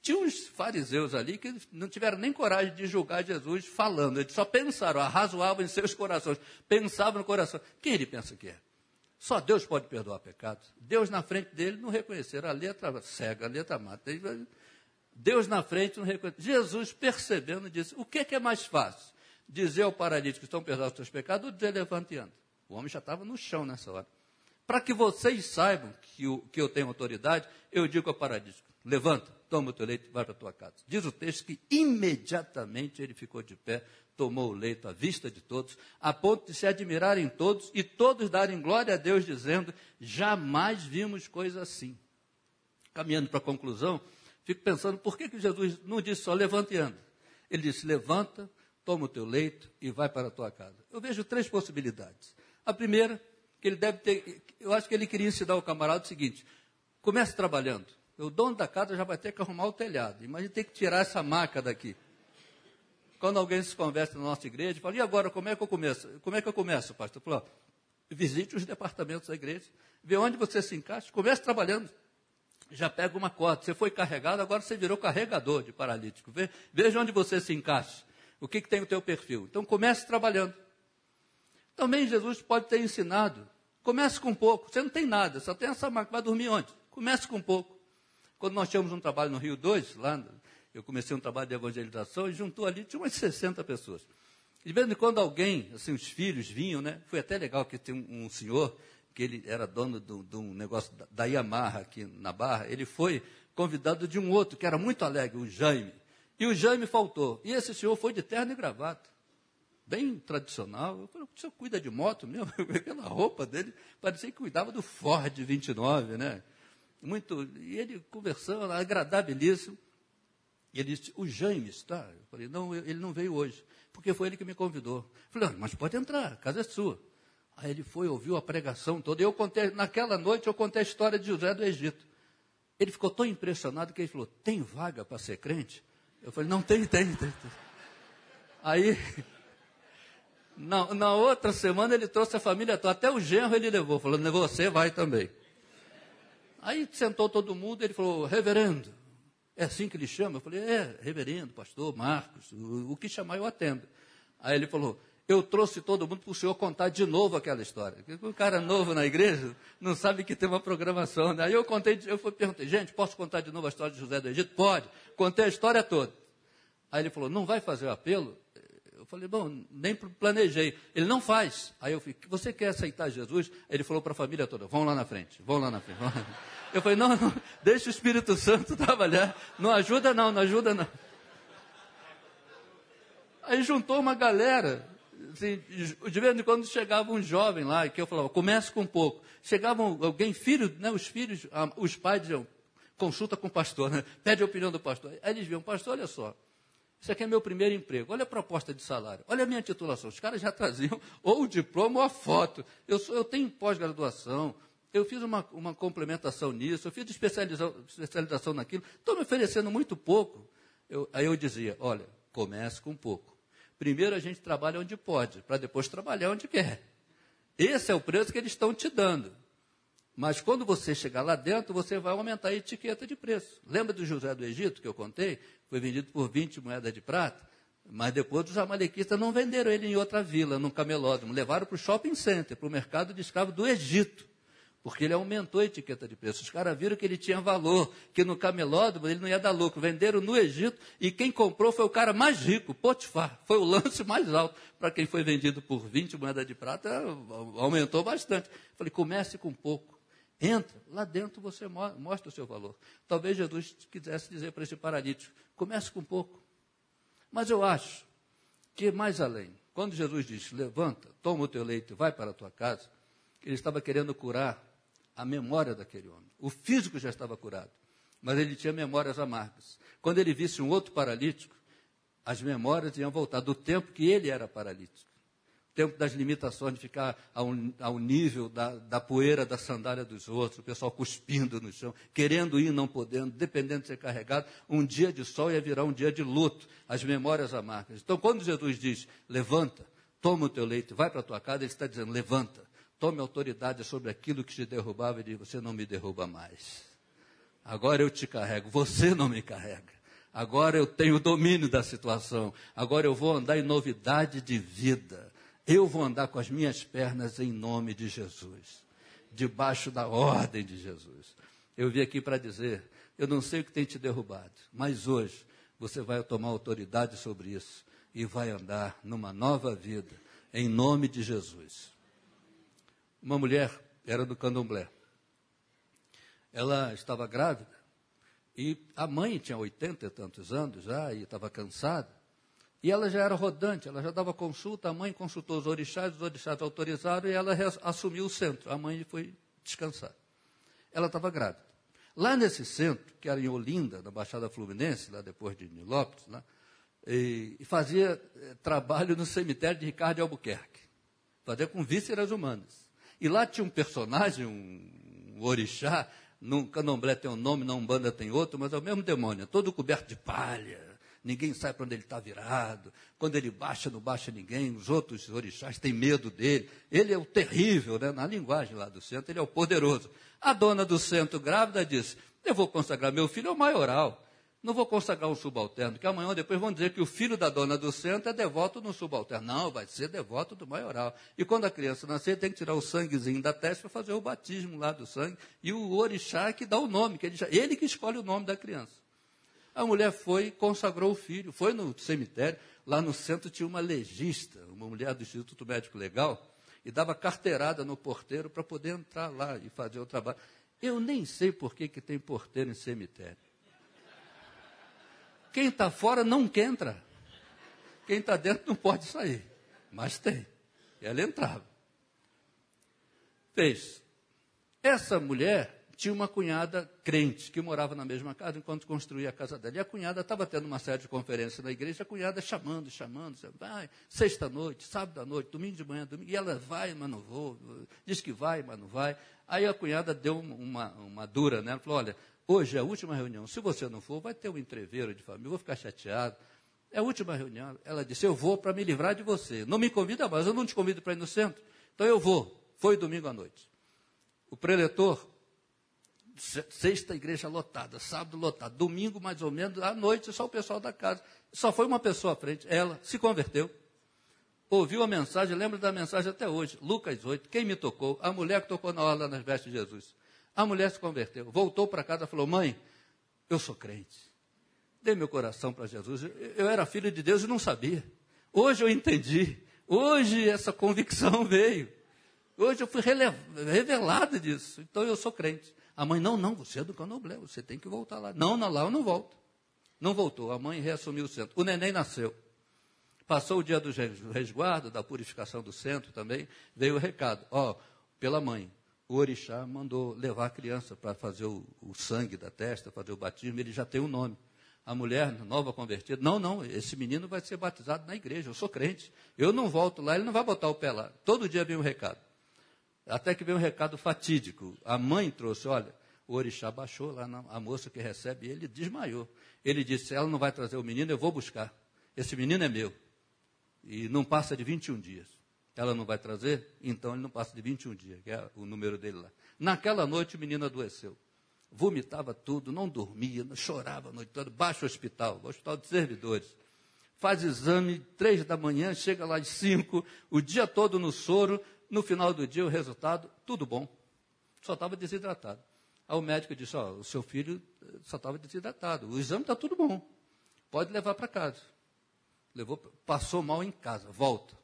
Tinha uns fariseus ali que não tiveram nem coragem de julgar Jesus falando, eles só pensaram, arrazoavam em seus corações, pensavam no coração. Quem ele pensa que é? Só Deus pode perdoar pecados. Deus na frente dele não reconheceram a letra cega, a letra mata. Deus na frente não reconheceu. Jesus, percebendo, disse: O que é, que é mais fácil? Dizer ao paralítico estão perdoados os seus pecados ou dizer levante e anda? O homem já estava no chão nessa hora. Para que vocês saibam que, o, que eu tenho autoridade, eu digo ao paralítico: levanta, toma o teu leito e vai para a tua casa. Diz o texto que imediatamente ele ficou de pé, tomou o leito à vista de todos, a ponto de se admirarem todos e todos darem glória a Deus, dizendo: jamais vimos coisa assim. Caminhando para a conclusão, fico pensando por que, que Jesus não disse só levanta e anda. Ele disse: levanta, toma o teu leito e vai para a tua casa. Eu vejo três possibilidades. A primeira, que ele deve ter, eu acho que ele queria ensinar o camarada o seguinte: comece trabalhando. O dono da casa já vai ter que arrumar o telhado. Imagina ter que tirar essa maca daqui. Quando alguém se conversa na nossa igreja, fala, e agora, como é que eu começo? Como é que eu começo, pastor? Falo, visite os departamentos da igreja, vê onde você se encaixa, comece trabalhando. Já pega uma corda. Você foi carregado, agora você virou carregador de paralítico. Veja onde você se encaixa. O que, que tem o teu perfil. Então comece trabalhando. Também Jesus pode ter ensinado. Comece com pouco. Você não tem nada, só tem essa máquina. Vai dormir onde? Comece com pouco. Quando nós tínhamos um trabalho no Rio 2, lá, eu comecei um trabalho de evangelização e juntou ali, tinha umas 60 pessoas. De vez em quando alguém, assim, os filhos vinham, né? Foi até legal que tem um, um senhor, que ele era dono de um negócio da, Yamaha aqui na Barra, ele foi convidado de um outro, que era muito alegre, o Jaime. E o Jaime faltou. E esse senhor foi de terno e gravata. Bem tradicional. Eu falei, o senhor cuida de moto mesmo? Pela roupa dele, parecia que cuidava do Ford 29, né? muito. E ele conversando, agradabilíssimo. E ele disse: O Jaime está? Eu falei: Não, ele não veio hoje, porque foi ele que me convidou. Eu falei: Mas pode entrar, a casa é sua. Aí ele foi, ouviu a pregação toda. Eu contei, naquela noite, eu contei a história de José do Egito. Ele ficou tão impressionado que ele falou: Tem vaga para ser crente? Eu falei: Não, tem, tem, tem. tem. Aí, na, na outra semana, ele trouxe a família toda, até o genro ele levou, falando: Você vai também. Aí sentou todo mundo, ele falou, reverendo, é assim que ele chama? Eu falei, é, reverendo, pastor, Marcos, o, o que chamar eu atendo. Aí ele falou, eu trouxe todo mundo para o senhor contar de novo aquela história. O cara novo na igreja não sabe que tem uma programação. Né? Aí eu contei, eu perguntei, gente, posso contar de novo a história de José do Egito? Pode. Contei a história toda. Aí ele falou, não vai fazer o apelo? Eu falei, bom, nem planejei. Ele não faz. Aí eu falei, você quer aceitar Jesus? Ele falou para a família toda, vão lá na frente, vão lá na frente. Lá na frente. Eu falei, não, não, deixa o Espírito Santo trabalhar. Não ajuda não, não ajuda não. Aí juntou uma galera. Assim, de vez em quando chegava um jovem lá, que eu falava, comece com pouco. Chegava alguém, filho, né, os filhos, os pais diziam, consulta com o pastor, né? pede a opinião do pastor. Aí eles viam, pastor, olha só, isso aqui é meu primeiro emprego. Olha a proposta de salário. Olha a minha titulação. Os caras já traziam ou o diploma ou a foto. Eu, sou, eu tenho pós-graduação. Eu fiz uma, uma, complementação nisso. Eu fiz especialização, especialização naquilo. Estou me oferecendo muito pouco. Eu, aí eu dizia: olha, comece com pouco. Primeiro a gente trabalha onde pode, para depois trabalhar onde quer. Esse é o preço que eles estão te dando. Mas quando você chegar lá dentro, você vai aumentar a etiqueta de preço. Lembra do José do Egito que eu contei? Foi vendido por 20 moedas de prata. Mas depois os amalequistas não venderam ele em outra vila, num camelódromo. Levaram para o shopping center, para o mercado de escravo do Egito. Porque ele aumentou a etiqueta de preço. Os caras viram que ele tinha valor, que no camelódromo ele não ia dar lucro. Venderam no Egito e quem comprou foi o cara mais rico, Potifar. Foi o lance mais alto. Para quem foi vendido por 20 moedas de prata, aumentou bastante. Falei, comece com pouco. Entra, lá dentro você mostra o seu valor. Talvez Jesus quisesse dizer para esse paralítico: comece com pouco. Mas eu acho que mais além, quando Jesus diz: levanta, toma o teu leito e vai para a tua casa, ele estava querendo curar a memória daquele homem. O físico já estava curado, mas ele tinha memórias amargas. Quando ele visse um outro paralítico, as memórias iam voltar do tempo que ele era paralítico. tempo das limitações, de ficar ao, ao nível da, da, poeira da sandália dos outros, o pessoal cuspindo no chão, querendo ir, não podendo, dependendo de ser carregado. Um dia de sol ia virar um dia de luto, as memórias amargas. Então, quando Jesus diz, levanta, toma o teu leito, vai para a tua casa, ele está dizendo, levanta, tome autoridade sobre aquilo que te derrubava e diz, você não me derruba mais. Agora eu te carrego, você não me carrega. Agora eu tenho domínio da situação. Agora eu vou andar em novidade de vida. Eu vou andar com as minhas pernas em nome de Jesus, debaixo da ordem de Jesus. Eu vim aqui para dizer: eu não sei o que tem te derrubado, mas hoje você vai tomar autoridade sobre isso e vai andar numa nova vida, em nome de Jesus. Uma mulher era do candomblé. Ela estava grávida e a mãe tinha oitenta e tantos anos já e estava cansada. E ela já era rodante, ela já dava consulta, a mãe consultou os orixás, os orixás autorizaram e ela assumiu o centro. A mãe foi descansar. Ela estava grávida. Lá nesse centro, que era em Olinda, na Baixada Fluminense, lá depois de Nilópolis, e, e fazia eh, trabalho no cemitério de Ricardo de Albuquerque. Fazia com vísceras humanas. E lá tinha um personagem, um, orixá, no candomblé tem um nome, na Umbanda tem outro, mas é o mesmo demônio, todo coberto de palha, ninguém sabe para onde ele está virado. Quando ele baixa, não baixa ninguém. Os outros orixás têm medo dele. Ele é o terrível, né? na linguagem lá do centro, ele é o poderoso. A dona do centro grávida disse: Eu vou consagrar meu filho ao maioral. Não vou consagrar um subalterno, que amanhã depois vão dizer que o filho da dona do centro é devoto no subalterno. Não, vai ser devoto do maioral. E quando a criança nascer, tem que tirar o sanguezinho da testa para fazer o batismo lá do sangue. E o orixá que dá o nome, que ele, ele que escolhe o nome da criança. A mulher foi consagrou o filho, foi no cemitério, lá no centro tinha uma legista, uma mulher do Instituto Médico Legal, e dava carteirada no porteiro para poder entrar lá e fazer o trabalho. Eu nem sei por que, que tem porteiro em cemitério. Quem está fora não quer entrar. Quem está dentro não pode sair. Mas tem. E ela entrava. Fez. Essa mulher tinha uma cunhada crente que morava na mesma casa enquanto construía a casa dela. E a cunhada estava tendo uma série de conferências na igreja, a cunhada chamando, chamando, vai, sexta-noite, sábado à noite, domingo de manhã, domingo, e ela vai, mas não vou, diz que vai, mas não vai. Aí a cunhada deu uma, uma dura, né? Ela falou, olha, hoje é a última reunião, se você não for, vai ter um entreveiro de família, eu vou ficar chateado. É a última reunião. Ela disse, eu vou para me livrar de você. Não me convida mais, eu não te convido para ir no centro. Então eu vou. Foi domingo à noite. O preletor sexta igreja lotada, sábado lotado, domingo mais ou menos, à noite só o pessoal da casa. Só foi uma pessoa à frente, ela se converteu, ouviu a mensagem, lembra da mensagem até hoje, Lucas 8, quem me tocou? A mulher que tocou na hora nas vestes de Jesus. A mulher se converteu, voltou para casa e falou, mãe, eu sou crente. Dei meu coração para Jesus. Eu era filho de Deus e não sabia. Hoje eu entendi. Hoje essa convicção veio. Hoje eu fui revelado disso. Então eu sou crente. A mãe, não, não, você é do candomblé, você tem que voltar lá. Não, não, lá eu não volto. Não voltou. A mãe reassumiu o centro. O neném nasceu. Passou o dia do resguardo, da purificação do centro também, veio o recado. Ó, pela mãe, o orixá mandou levar a criança para fazer o, o, sangue da testa, fazer o batismo, ele já tem um nome. A mulher, nova convertida, não, não, esse menino vai ser batizado na igreja, eu sou crente. Eu não volto lá, ele não vai botar o pé lá. Todo dia vem um recado. Até que veio um recado fatídico. A mãe trouxe, olha, o orixá baixou lá, na, a moça que recebe ele desmaiou. Ele disse, ela não vai trazer o menino, eu vou buscar. Esse menino é meu. E não passa de 21 dias. Ela não vai trazer? Então ele não passa de 21 dias, que é o número dele lá. Naquela noite o menino adoeceu. Vomitava tudo, não dormia, chorava a noite toda, baixo hospital, hospital de servidores. Faz exame, três da manhã, chega lá às cinco, o dia todo no soro, no final do dia, o resultado, tudo bom. Só estava desidratado. Aí o médico disse, ó, o seu filho eh, só estava desidratado. O exame está tudo bom. Pode levar para casa. Levou, passou mal em casa, volta.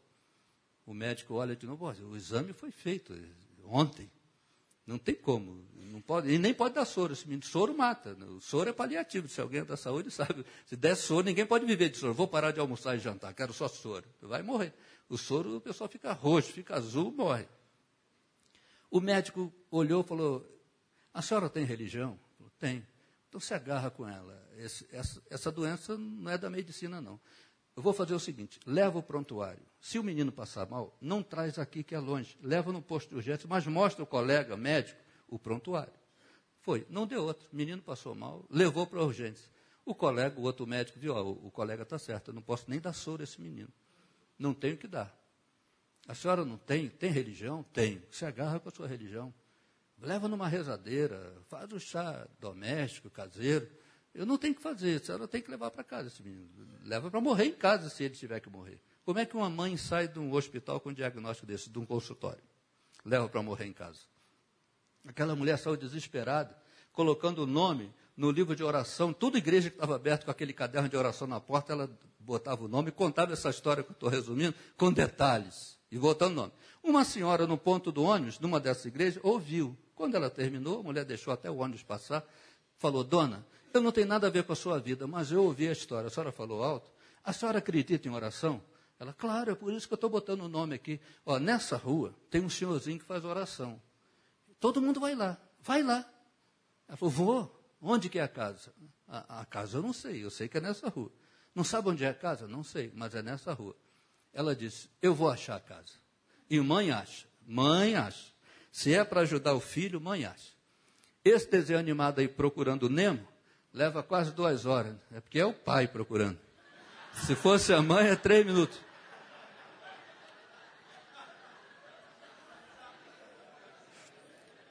O médico olha de novo, o exame foi feito ontem. Não tem como. Não pode, e nem pode dar soro. Esse soro mata. O soro é paliativo. Se alguém é da saúde sabe. Se der soro, ninguém pode viver de soro. Vou parar de almoçar e jantar, quero só soro. Vai morrer. O soro, o pessoal fica roxo, fica azul, morre. O médico olhou e falou: A senhora tem religião? Tem. Então se agarra com ela. Esse, essa, essa doença não é da medicina, não. Eu vou fazer o seguinte: leva o prontuário. Se o menino passar mal, não traz aqui que é longe. Leva no posto de urgência, mas mostra o colega médico o prontuário. Foi, não deu outro. O menino passou mal, levou para a urgência. O colega, o outro médico, viu: ó, o, colega está certo, eu não posso nem dar soro a esse menino. Não tenho que dar. A senhora não tem? Tem religião? Tem. Se agarra com a sua religião. Leva numa rezadeira, faz o chá doméstico, caseiro. Eu não tenho que fazer, a senhora tem que levar para casa esse menino. Leva para morrer em casa se ele tiver que morrer. Como é que uma mãe sai de um hospital com um diagnóstico desse, de um consultório? Leva para morrer em casa. Aquela mulher saiu desesperada, colocando o nome no livro de oração. Toda igreja que estava aberta com aquele caderno de oração na porta, ela botava o nome e contava essa história que eu estou resumindo, com detalhes. E voltando o nome. Uma senhora no ponto do ônibus, numa dessas igrejas, ouviu. Quando ela terminou, a mulher deixou até o ônibus passar, falou, dona, eu não tenho nada a ver com a sua vida, mas eu ouvi a história. A senhora falou alto. A senhora acredita em oração? Ela, claro, é por isso que eu estou botando o nome aqui. Ó, nessa rua tem um senhorzinho que faz oração. Todo mundo vai lá, vai lá. Ela falou, vou. Onde que é a casa? A, a casa eu não sei, eu sei que é nessa rua. Não sabe onde é a casa? Não sei, mas é nessa rua. Ela disse, eu vou achar a casa. E mãe acha, mãe acha. Se é para ajudar o filho, mãe acha. Esse desenho animado aí, Procurando Nemo, leva quase duas horas. É porque é o pai procurando. Se fosse a mãe, é três minutos.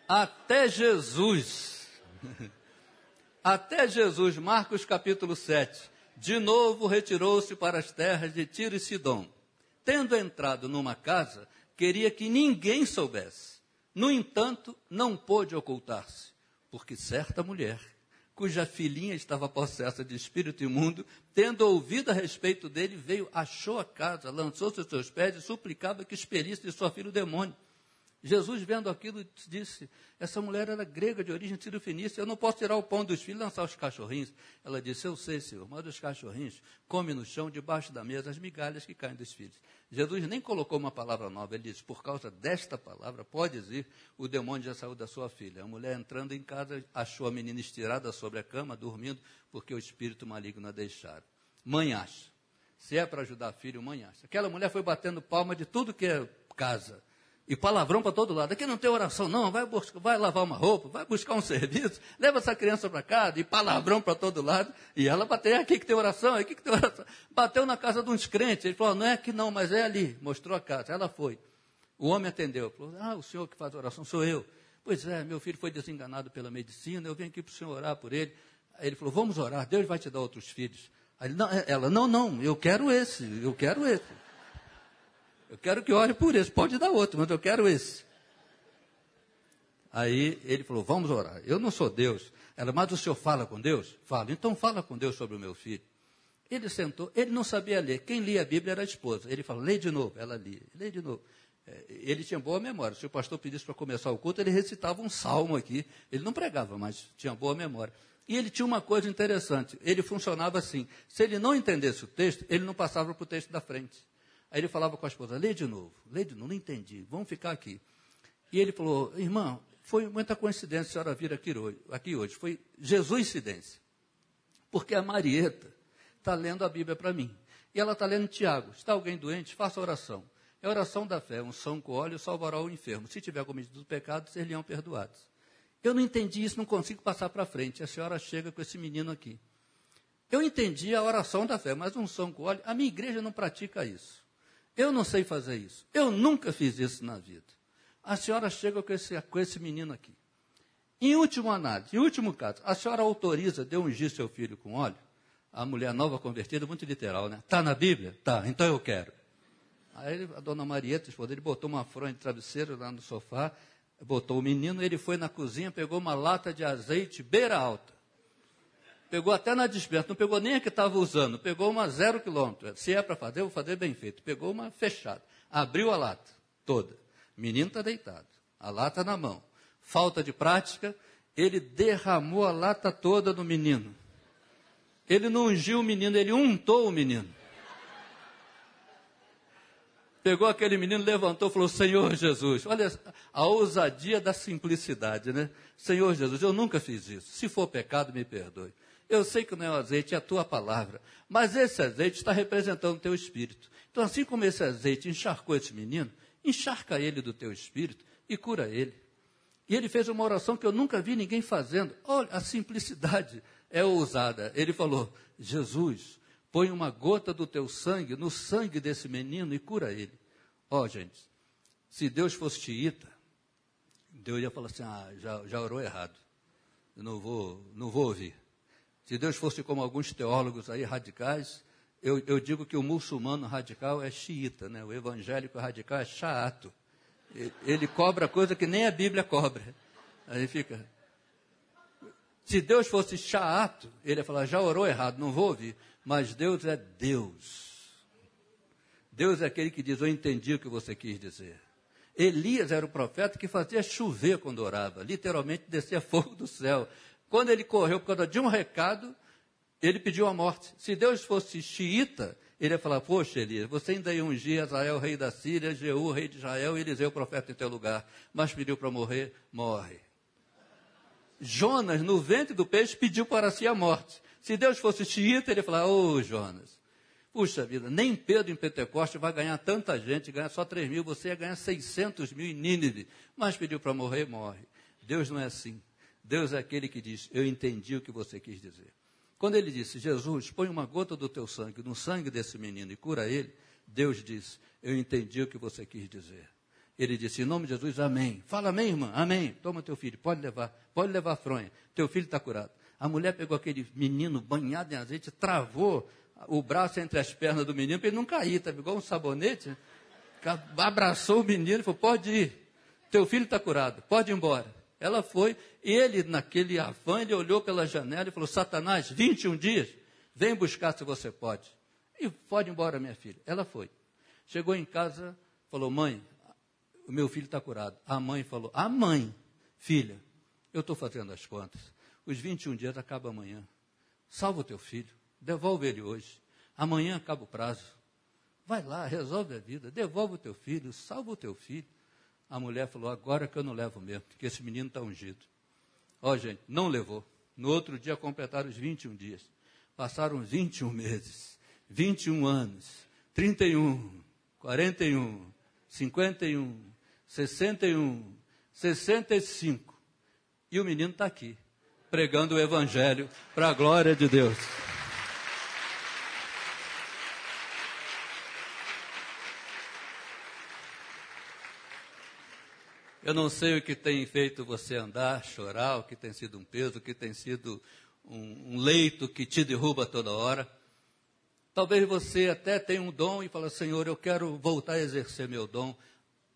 Até Jesus. Até Jesus, Marcos capítulo 7. De novo retirou-se para as terras de Tiro e Sidom. Tendo entrado numa casa, queria que ninguém soubesse. No entanto, não pôde ocultar-se, porque certa mulher cuja filhinha estava possessa de espírito imundo, tendo ouvido a respeito dele, veio, achou a casa, lançou-se aos seus pés e suplicava que expelisse de sua filha o demônio. Jesus, vendo aquilo, disse: Essa mulher era grega de origem cirofenícia, eu não posso tirar o pão dos filhos e lançar os cachorrinhos. Ela disse: Eu sei, senhor, mas os cachorrinhos comem no chão, debaixo da mesa, as migalhas que caem dos filhos. Jesus nem colocou uma palavra nova, ele disse: Por causa desta palavra, pode dizer, o demônio já saiu da sua filha. A mulher entrando em casa, achou a menina estirada sobre a cama, dormindo, porque o espírito maligno a deixara. Mãe acha. Se é para ajudar a filha, mãe acha. Aquela mulher foi batendo palma de tudo que é casa e palavrão para todo lado. Aqui não tem oração, não. Vai, buscar, vai lavar uma roupa, vai buscar um serviço, leva essa criança para casa, e palavrão para todo lado. E ela bateu, é aqui que tem oração, é aqui que tem oração. Bateu na casa de uns crentes. Ele falou, não é aqui não, mas é ali. Mostrou a casa. Ela foi. O homem atendeu. Falou, ah, o senhor que faz oração sou eu. Pois é, meu filho foi desenganado pela medicina, eu vim aqui para o senhor orar por ele. Aí ele falou, vamos orar, Deus vai te dar outros filhos. Aí, não, ela, não, não, eu quero esse, eu quero esse. Eu quero que ore por esse. Pode dar outro, mas eu quero esse. Aí ele falou: Vamos orar. Eu não sou Deus. Ela, mas o senhor fala com Deus? Fala. Então fala com Deus sobre o meu filho. Ele sentou, ele não sabia ler. Quem lia a Bíblia era a esposa. Ele falou: Lê de novo. Ela lia. Lê de novo. É, ele tinha boa memória. Se o pastor pedisse para começar o culto, ele recitava um salmo aqui. Ele não pregava, mas tinha boa memória. E ele tinha uma coisa interessante. Ele funcionava assim: se ele não entendesse o texto, ele não passava para o texto da frente. Aí ele falava com a esposa, lê de novo, lê de novo, não entendi, vamos ficar aqui. E ele falou, irmã, foi muita coincidência a senhora vir aqui hoje, aqui hoje. foi Jesus incidência. Porque a Marieta está lendo a Bíblia para mim. E ela está lendo Tiago. Está alguém doente? Faça oração. É oração da fé. Um são com óleo salvará o enfermo. Se tiver cometido o pecado, seriam perdoados. Eu não entendi isso, não consigo passar para frente. A senhora chega com esse menino aqui. Eu entendi a oração da fé, mas um são com óleo, a minha igreja não pratica isso. Eu não sei fazer isso. Eu nunca fiz isso na vida. A senhora chega com esse, com esse menino aqui. Em último análise, em último caso, a senhora autoriza de ungir seu filho com óleo? A mulher nova convertida, muito literal, né? Está na Bíblia? Tá, então eu quero. Aí a dona Marieta, ele botou uma fronha de travesseiro lá no sofá, botou o menino, ele foi na cozinha, pegou uma lata de azeite beira alta. Pegou até na dispensa, não pegou nem a que estava usando, pegou uma zero quilômetro. Se é para fazer, vou fazer bem feito. Pegou uma fechada, abriu a lata toda. Menino está deitado, a lata na mão. Falta de prática, ele derramou a lata toda no menino. Ele não ungiu o menino, ele untou o menino. Pegou aquele menino, levantou falou: Senhor Jesus. Olha a ousadia da simplicidade, né? Senhor Jesus, eu nunca fiz isso. Se for pecado, me perdoe. Eu sei que não é o azeite, é a tua palavra. Mas esse azeite está representando o teu espírito. Então, assim como esse azeite encharcou esse menino, encharca ele do teu espírito e cura ele. E ele fez uma oração que eu nunca vi ninguém fazendo. Olha, a simplicidade é ousada. Ele falou: Jesus, põe uma gota do teu sangue no sangue desse menino e cura ele. Ó, oh, gente, se Deus fosse xiita, Deus ia falar assim: ah, já, já orou errado. Não vou, não vou ouvir. Se Deus fosse como alguns teólogos aí radicais, eu, eu digo que o muçulmano radical é xiita, né? o evangélico radical é chato. Ele cobra coisa que nem a Bíblia cobra. Aí fica. Se Deus fosse chato, ele ia falar: já orou errado, não vou ouvir. Mas Deus é Deus. Deus é aquele que diz: Eu entendi o que você quis dizer. Elias era o profeta que fazia chover quando orava, literalmente descia fogo do céu. Quando ele correu por causa de um recado, ele pediu a morte. Se Deus fosse xiita, ele ia falar: Poxa, Elias, você ainda ia ungir Israel, rei da Síria, Jeú, rei de Israel, e Eliseu, profeta em teu lugar, mas pediu para morrer, morre. Jonas, no ventre do peixe, pediu para si a morte. Se Deus fosse xiita, ele ia falar, ô oh, Jonas, puxa vida, nem Pedro em Pentecoste vai ganhar tanta gente, ganhar só 3 mil, você ia ganhar 600 mil em Nínive, mas pediu para morrer, morre. Deus não é assim. Deus é aquele que diz, eu entendi o que você quis dizer. Quando ele disse, Jesus, põe uma gota do teu sangue no sangue desse menino e cura ele, Deus disse, eu entendi o que você quis dizer. Ele disse, em nome de Jesus, amém. Fala amém, irmã, amém. Toma teu filho, pode levar, pode levar a fronha. Teu filho está curado. A mulher pegou aquele menino banhado em azeite, travou o braço entre as pernas do menino para ele não cair, estava igual um sabonete. Né? Abraçou o menino e falou: Pode ir, teu filho está curado, pode ir embora. Ela foi, ele, naquele afã, ele olhou pela janela e falou: Satanás, 21 dias, vem buscar se você pode. E pode embora, minha filha. Ela foi. Chegou em casa, falou: Mãe, o meu filho está curado. A mãe falou: A mãe, filha, eu estou fazendo as contas. Os 21 dias acabam amanhã. Salva o teu filho. Devolve ele hoje. Amanhã acaba o prazo. Vai lá, resolve a vida. Devolve o teu filho. Salva o teu filho. A mulher falou: Agora que eu não levo mesmo, porque esse menino está ungido. Ó, gente, não levou. No outro dia completaram os 21 dias. Passaram 21 meses, 21 anos, 31, 41, 51, 61, 65. E o menino está aqui pregando o Evangelho para a glória de Deus. Eu não sei o que tem feito você andar, chorar, o que tem sido um peso, o que tem sido um, um leito que te derruba toda hora. Talvez você até tenha um dom e fala, Senhor, eu quero voltar a exercer meu dom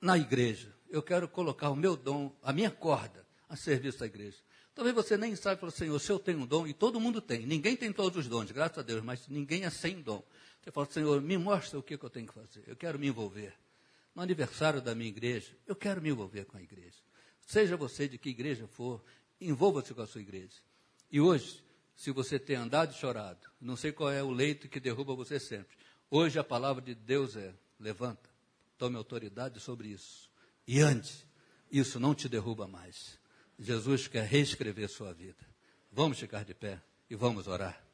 na igreja. Eu quero colocar o meu dom, a minha corda, a serviço da igreja. Talvez você nem saiba, fala, Senhor, se eu tenho um dom, e todo mundo tem, ninguém tem todos os dons, graças a Deus, mas ninguém é sem dom. Você fala, Senhor, me mostra o que, que eu tenho que fazer, eu quero me envolver. No aniversário da minha igreja, eu quero me envolver com a igreja. Seja você de que igreja for, envolva-se com a sua igreja. E hoje, se você tem andado e chorado, não sei qual é o leito que derruba você sempre. Hoje a palavra de Deus é: levanta, tome autoridade sobre isso. E ande, isso não te derruba mais. Jesus quer reescrever sua vida. Vamos ficar de pé e vamos orar.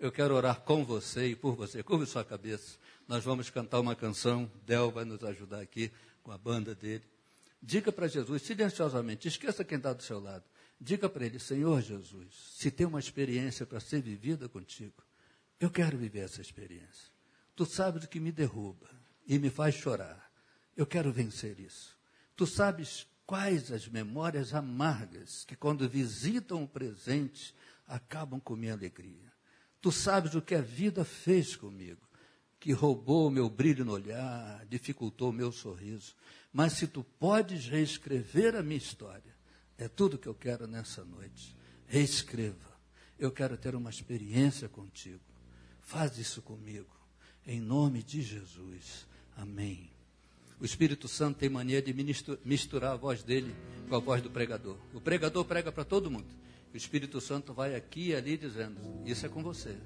Eu quero orar com você e por você. Curve sua cabeça. Nós vamos cantar uma canção. Del vai nos ajudar aqui com a banda dele. Diga para Jesus, silenciosamente, esqueça quem está do seu lado. Diga para ele, Senhor Jesus, se tem uma experiência para ser vivida contigo, eu quero viver essa experiência. Tu sabes o que me derruba e me faz chorar. Eu quero vencer isso. Tu sabes quais as memórias amargas que, quando visitam o presente, acabam com minha alegria. Tu sabes o que a vida fez comigo, que roubou o meu brilho no olhar, dificultou o meu sorriso. Mas se tu podes reescrever a minha história, é tudo que eu quero nessa noite. Reescreva. Eu quero ter uma experiência contigo. Faz isso comigo. Em nome de Jesus. Amém. O Espírito Santo tem mania de misturar a voz dele com a voz do pregador. O pregador prega para todo mundo. O Espírito Santo vai aqui e ali dizendo: Isso é com você.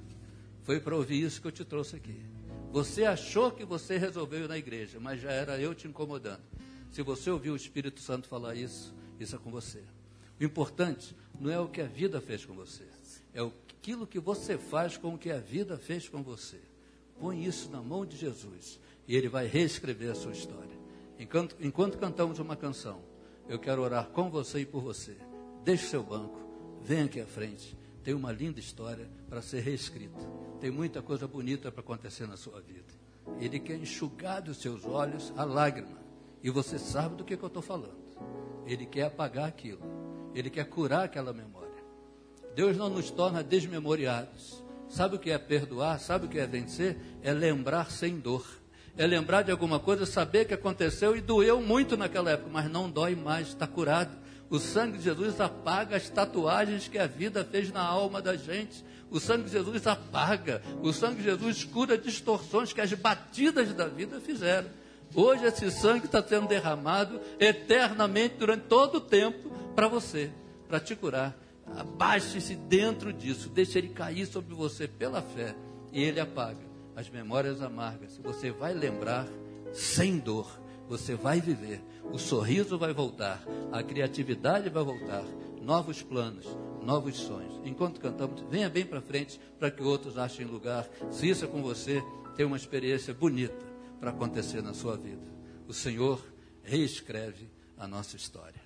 Foi para ouvir isso que eu te trouxe aqui. Você achou que você resolveu na igreja, mas já era eu te incomodando. Se você ouviu o Espírito Santo falar isso, isso é com você. O importante não é o que a vida fez com você, é aquilo que você faz com o que a vida fez com você. Põe isso na mão de Jesus e ele vai reescrever a sua história. Enquanto, enquanto cantamos uma canção, eu quero orar com você e por você. Deixe seu banco, venha aqui à frente. Tem uma linda história para ser reescrita. Tem muita coisa bonita para acontecer na sua vida. Ele quer enxugar dos seus olhos a lágrima. E você sabe do que, que eu estou falando. Ele quer apagar aquilo. Ele quer curar aquela memória. Deus não nos torna desmemoriados. Sabe o que é perdoar? Sabe o que é vencer? É lembrar sem dor. É lembrar de alguma coisa, saber que aconteceu e doeu muito naquela época, mas não dói mais, está curado. O sangue de Jesus apaga as tatuagens que a vida fez na alma da gente. O sangue de Jesus apaga. O sangue de Jesus cura distorções que as batidas da vida fizeram. Hoje esse sangue está sendo derramado eternamente durante todo o tempo para você, para te curar. Abaixe-se dentro disso, deixe ele cair sobre você pela fé e ele apaga as memórias amargas. Você vai lembrar sem dor, você vai viver, o sorriso vai voltar, a criatividade vai voltar, novos planos, novos sonhos. Enquanto cantamos, venha bem para frente para que outros achem lugar. Se isso é com você, tem uma experiência bonita para acontecer na sua vida. O Senhor reescreve a nossa história.